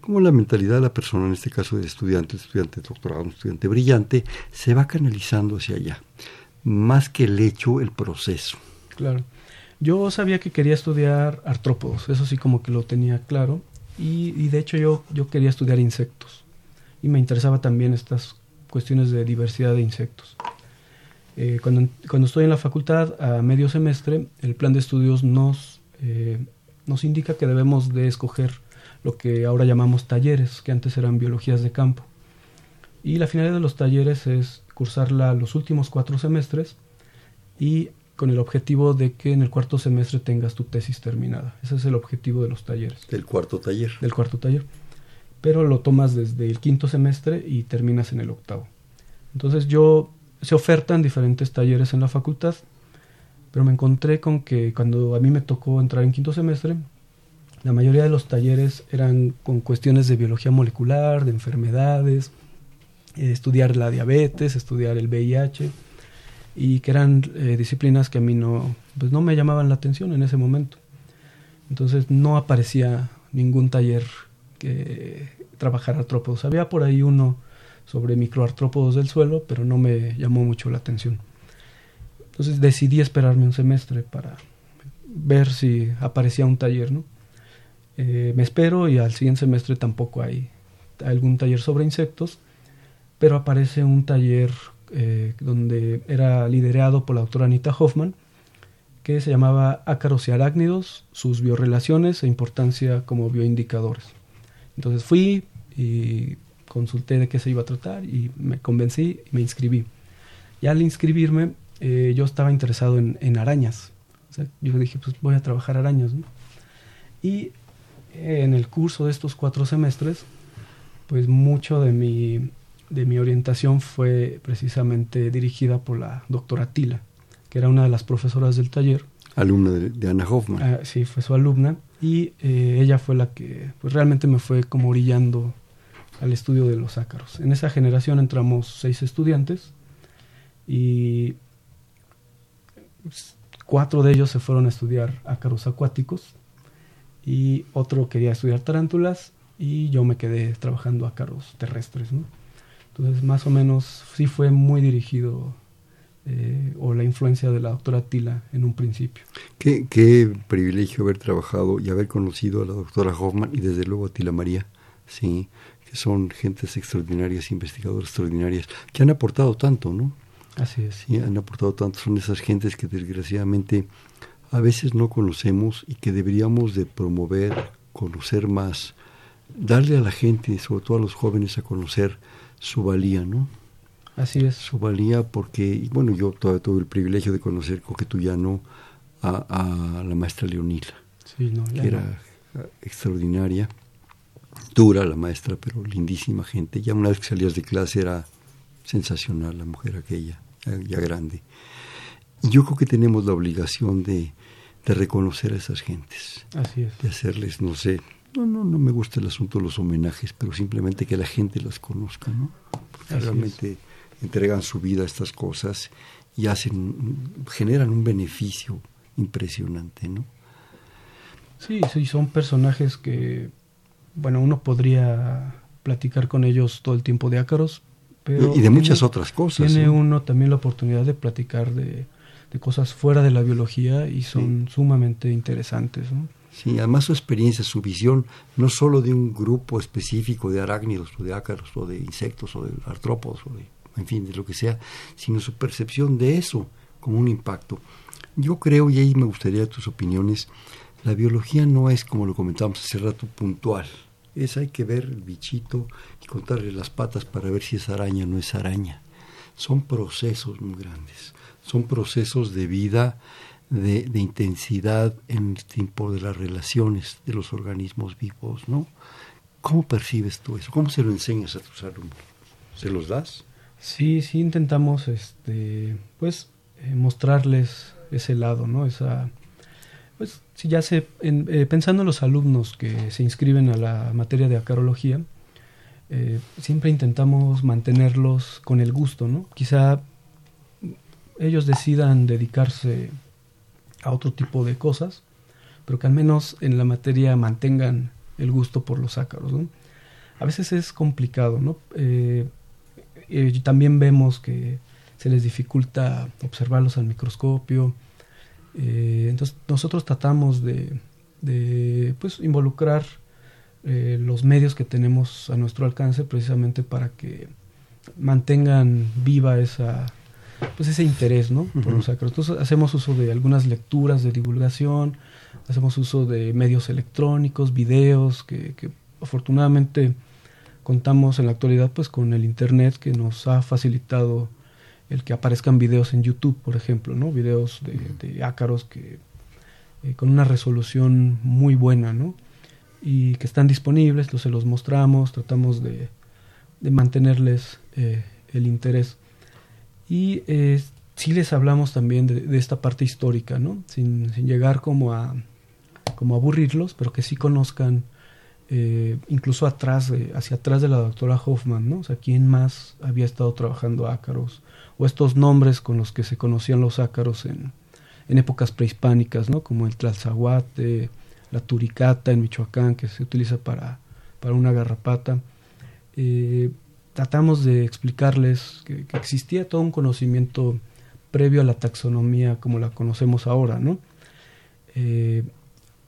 cómo la mentalidad de la persona, en este caso del estudiante, estudiante de doctorado, un estudiante brillante, se va canalizando hacia allá, más que el hecho, el proceso. Claro. Yo sabía que quería estudiar artrópodos, eso sí como que lo tenía claro, y, y de hecho yo, yo quería estudiar insectos, y me interesaba también estas cuestiones de diversidad de insectos. Eh, cuando, cuando, estoy en la facultad a medio semestre, el plan de estudios nos, eh, nos indica que debemos de escoger lo que ahora llamamos talleres, que antes eran biologías de campo. Y la finalidad de los talleres es cursarla los últimos cuatro semestres y con el objetivo de que en el cuarto semestre tengas tu tesis terminada. Ese es el objetivo de los talleres. Del cuarto taller. Del cuarto taller pero lo tomas desde el quinto semestre y terminas en el octavo. Entonces yo se ofertan diferentes talleres en la facultad, pero me encontré con que cuando a mí me tocó entrar en quinto semestre, la mayoría de los talleres eran con cuestiones de biología molecular, de enfermedades, eh, estudiar la diabetes, estudiar el VIH, y que eran eh, disciplinas que a mí no, pues no me llamaban la atención en ese momento. Entonces no aparecía ningún taller que trabajar artrópodos. Había por ahí uno sobre microartrópodos del suelo, pero no me llamó mucho la atención. Entonces decidí esperarme un semestre para ver si aparecía un taller, ¿no? Eh, me espero y al siguiente semestre tampoco hay algún taller sobre insectos, pero aparece un taller eh, donde era liderado por la doctora Anita Hoffman, que se llamaba Ácaros y arácnidos, sus biorelaciones e importancia como bioindicadores. Entonces fui y consulté de qué se iba a tratar y me convencí y me inscribí. Y al inscribirme eh, yo estaba interesado en, arañas. yo dije, pues voy a trabajar arañas. Y en el curso de estos cuatro semestres, pues mucho de mi, de mi orientación fue precisamente dirigida por la doctora Tila, que era una de las profesoras del taller. Alumna de, Ana Hoffman. Ah, sí, fue su alumna y eh, ella fue la que pues realmente me fue como orillando al estudio de los ácaros. En esa generación entramos seis estudiantes y cuatro de ellos se fueron a estudiar ácaros acuáticos y otro quería estudiar tarántulas y yo me quedé trabajando ácaros terrestres. Entonces más o menos sí fue muy dirigido eh, o la influencia de la doctora Tila en un principio. Qué, qué, privilegio haber trabajado y haber conocido a la doctora Hoffman y desde luego a Tila María, sí, que son gentes extraordinarias, investigadoras extraordinarias, que han aportado tanto, ¿no? Así es. Sí, han aportado tanto, son esas gentes que desgraciadamente a veces no conocemos y que deberíamos de promover, conocer más, darle a la gente, sobre todo a los jóvenes, a conocer su valía, ¿no? Así es. Su valía porque, bueno, yo todavía tuve el privilegio de conocer coquetuyano a, a la maestra Leonila, sí, que era extraordinaria, dura la maestra, pero lindísima gente. Ya una vez que salías de clase era sensacional la mujer aquella, ya grande. Y yo creo que tenemos la obligación de, de reconocer a esas gentes. Así es. De hacerles, no sé, no, no, no me gusta el asunto de los homenajes, pero simplemente que la gente las conozca, ¿no? Porque realmente entregan su vida a estas cosas y hacen, generan un beneficio impresionante, ¿no? Sí, sí, son personajes que, bueno, uno podría platicar con ellos todo el tiempo de ácaros, pero... Y de muchas otras cosas. Tiene uno también la oportunidad de platicar de, de cosas fuera de la biología y son sumamente interesantes, ¿no? Sí, además su experiencia, su visión, no solo de un grupo específico de arácnidos o de ácaros o de insectos o de artrópodos o de en fin, de lo que sea, sino su percepción de eso como un impacto. Yo creo, y ahí me gustaría tus opiniones, la biología no es, como lo comentábamos hace rato, puntual. es hay que ver el bichito y contarle las patas para ver si es araña o no es araña. Son procesos muy grandes, son procesos de vida, de, intensidad en el tiempo de las relaciones de los organismos vivos, ¿no? ¿Cómo percibes tú eso? ¿Cómo se lo enseñas a tus alumnos? ¿Se los das? Sí, sí intentamos, este, pues, eh, mostrarles ese lado, ¿no? Esa, pues, si ya se, eh, pensando en los alumnos que se inscriben a la materia de acarología, eh, siempre intentamos mantenerlos con el gusto, ¿no? Quizá ellos decidan dedicarse a otro tipo de cosas, pero que al menos en la materia mantengan el gusto por los ácaros. A veces es complicado, ¿no? Eh, también vemos que se les dificulta observarlos al microscopio. Eh, entonces nosotros tratamos de, pues, involucrar eh, los medios que tenemos a nuestro alcance precisamente para que mantengan viva esa pues ese interés ¿no? por los ácaros. Entonces hacemos uso de algunas lecturas de divulgación, hacemos uso de medios electrónicos, videos que, que afortunadamente contamos en la actualidad pues con el internet que nos ha facilitado el que aparezcan videos en YouTube, por ejemplo, ¿no? Videos de, ácaros que eh, con una resolución muy buena, ¿no? Y que están disponibles, se los mostramos, tratamos de, de mantenerles eh, el interés. Y eh, sí les hablamos también de, esta parte histórica, ¿no? Sin, sin llegar como a, como a aburrirlos, pero que sí conozcan eh, incluso atrás, hacia atrás de la doctora Hoffman, ¿no? O sea, ¿quién más había estado trabajando ácaros? O estos nombres con los que se conocían los ácaros en, en épocas prehispánicas, ¿no? Como el tlalzahuate, la turicata en Michoacán, que se utiliza para, para una garrapata. Eh, tratamos de explicarles que, existía todo un conocimiento previo a la taxonomía como la conocemos ahora, ¿no? Eh,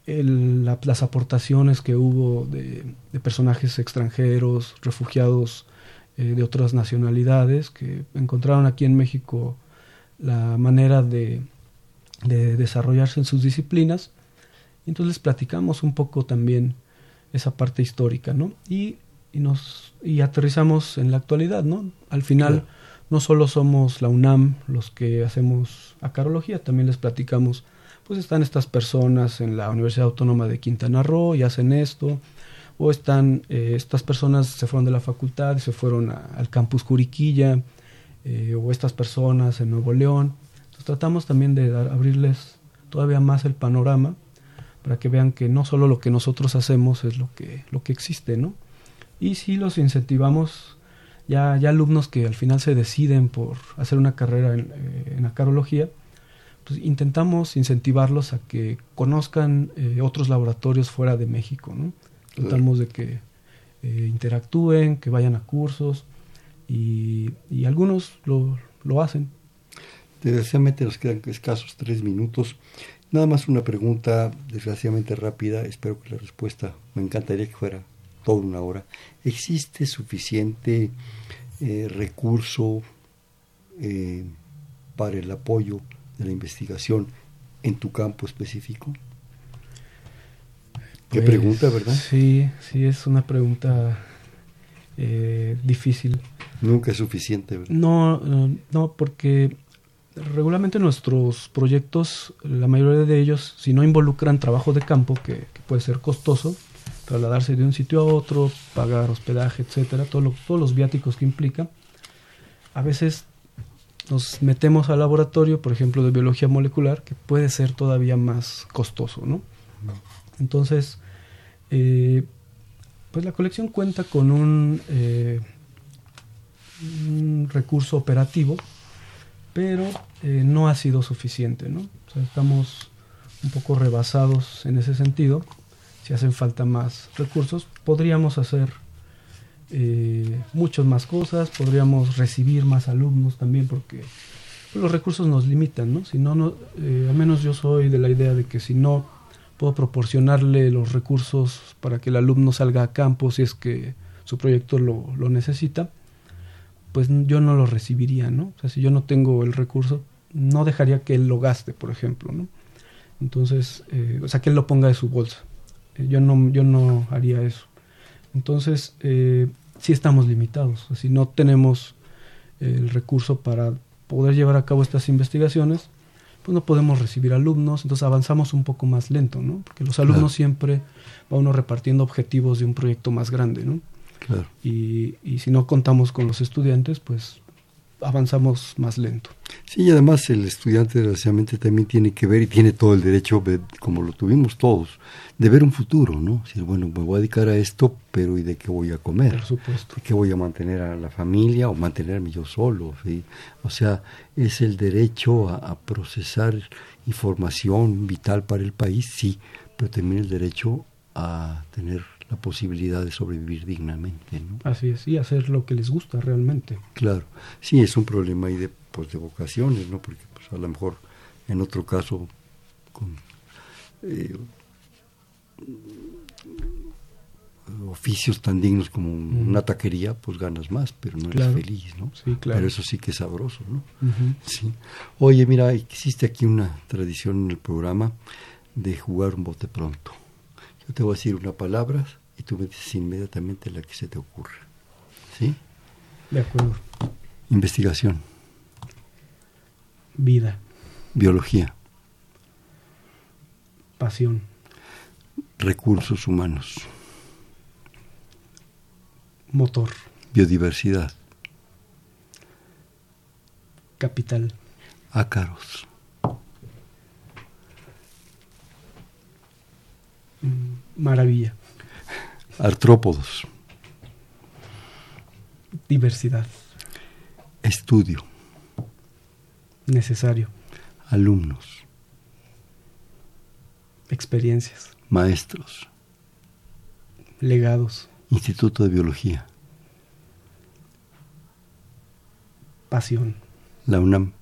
las aportaciones que hubo de, personajes extranjeros, refugiados eh, de otras nacionalidades, que encontraron aquí en México la manera de, desarrollarse en sus disciplinas. Entonces les platicamos un poco también esa parte histórica, ¿no? Y, nos, y aterrizamos en la actualidad, ¿no? Al final no solo somos la UNAM los que hacemos acarología, también les platicamos pues están estas personas en la Universidad Autónoma de Quintana Roo y hacen esto, o están eh, estas personas se fueron de la facultad y se fueron al campus Curiquilla, eh, o estas personas en Nuevo León. Entonces tratamos también de abrirles todavía más el panorama para que vean que no solo lo que nosotros hacemos es lo que, lo que existe, ¿no? Y si los incentivamos, ya, ya alumnos que al final se deciden por hacer una carrera en, eh, en acarología, pues intentamos incentivarlos a que conozcan eh, otros laboratorios fuera de México, ¿no? Tratamos de que eh, interactúen, que vayan a cursos y, algunos lo, lo, hacen. Desgraciadamente nos quedan escasos tres minutos. Nada más una pregunta desgraciadamente rápida, espero que la respuesta, me encantaría que fuera toda una hora. ¿Existe suficiente eh, recurso para el apoyo de la investigación en tu campo específico? Qué pues, pregunta, ¿verdad? Sí, sí, es una pregunta eh, difícil. Nunca es suficiente, ¿verdad? No, no, porque regularmente nuestros proyectos, la mayoría de ellos, si no involucran trabajo de campo, que, puede ser costoso, trasladarse de un sitio a otro, pagar hospedaje, etcétera, todo todos los viáticos que implica, a veces nos metemos al laboratorio, por ejemplo, de biología molecular, que puede ser todavía más costoso, ¿no? Entonces, eh, pues la colección cuenta con un, eh, recurso operativo, pero eh, no ha sido suficiente, ¿no? Estamos un poco rebasados en ese sentido. Si hacen falta más recursos, podríamos hacer eh, muchas más cosas, podríamos recibir más alumnos también porque los recursos nos limitan, ¿no? Si no, eh, al menos yo soy de la idea de que si no puedo proporcionarle los recursos para que el alumno salga a campo si es que su proyecto lo, lo necesita, pues yo no lo recibiría, ¿no? O sea, si yo no tengo el recurso, no dejaría que él lo gaste, por ejemplo, ¿no? Entonces, eh, o sea, que él lo ponga de su bolsa. Yo, no, yo no haría eso. Entonces, eh, sí estamos limitados, así no tenemos el recurso para poder llevar a cabo estas investigaciones, pues no podemos recibir alumnos, entonces avanzamos un poco más lento, ¿no? Porque los alumnos siempre va uno repartiendo objetivos de un proyecto más grande, ¿no? Claro. Y, y si no contamos con los estudiantes, pues avanzamos más lento. Sí, y además el estudiante desgraciadamente también tiene que ver y tiene todo el derecho, como lo tuvimos todos, de ver un futuro, ¿no? Si bueno, me voy a dedicar a esto, pero ¿y de qué voy a comer? Por supuesto. ¿De qué voy a mantener a la familia o mantenerme yo solo? ¿sí? O sea, es el derecho a, a procesar información vital para el país, sí, pero también el derecho a tener la posibilidad de sobrevivir dignamente. ¿no? Así es, y hacer lo que les gusta realmente. Claro, sí, es un problema ahí de, pues, de vocaciones, ¿no? Porque pues, a lo mejor en otro caso con eh, oficios tan dignos como una taquería, pues ganas más, pero no Claro. eres feliz, ¿no? Sí, claro. Pero eso sí que es sabroso, ¿no? Sí. Oye, mira, existe aquí una tradición en el programa de jugar un bote pronto. Yo te voy a decir una palabra y tú me dices inmediatamente la que se te ocurre. ¿Sí? De acuerdo. Investigación, Vida, biología, pasión, recursos humanos, motor, biodiversidad, capital, ácaros, maravilla, artrópodos, diversidad, estudio, necesario, alumnos, experiencias, maestros, legados, Instituto de Biología, pasión, la UNAM.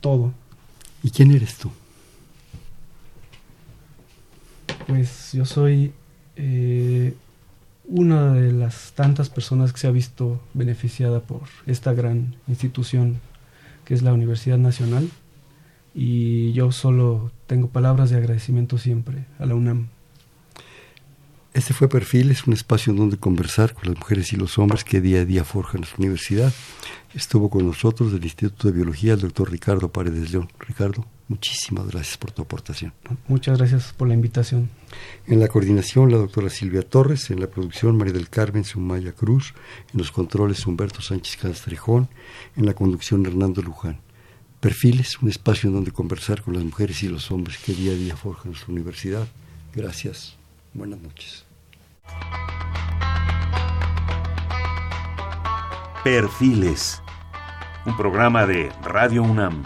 todo. ¿Y quién eres tú? Pues yo soy eh, una de las tantas personas que se ha visto beneficiada por esta gran institución que es la Universidad Nacional y yo solo tengo palabras de agradecimiento siempre a la UNAM. Este fue Perfil, es un espacio en donde conversar con las mujeres y los hombres que día a día forjan nuestra universidad. Estuvo con nosotros del Instituto de Biología el doctor Ricardo Paredes León. Ricardo, muchísimas gracias por tu aportación. Muchas gracias por la invitación. En la coordinación, la doctora Silvia Torres, en la producción, María del Carmen Sumaya Cruz, en los controles, Humberto Sánchez Castrejón, en la conducción, Hernando Luján. Perfiles, un espacio en donde conversar con las mujeres y los hombres que día a día forjan nuestra universidad. Gracias. Buenas noches. Perfiles, un programa de Radio UNAM.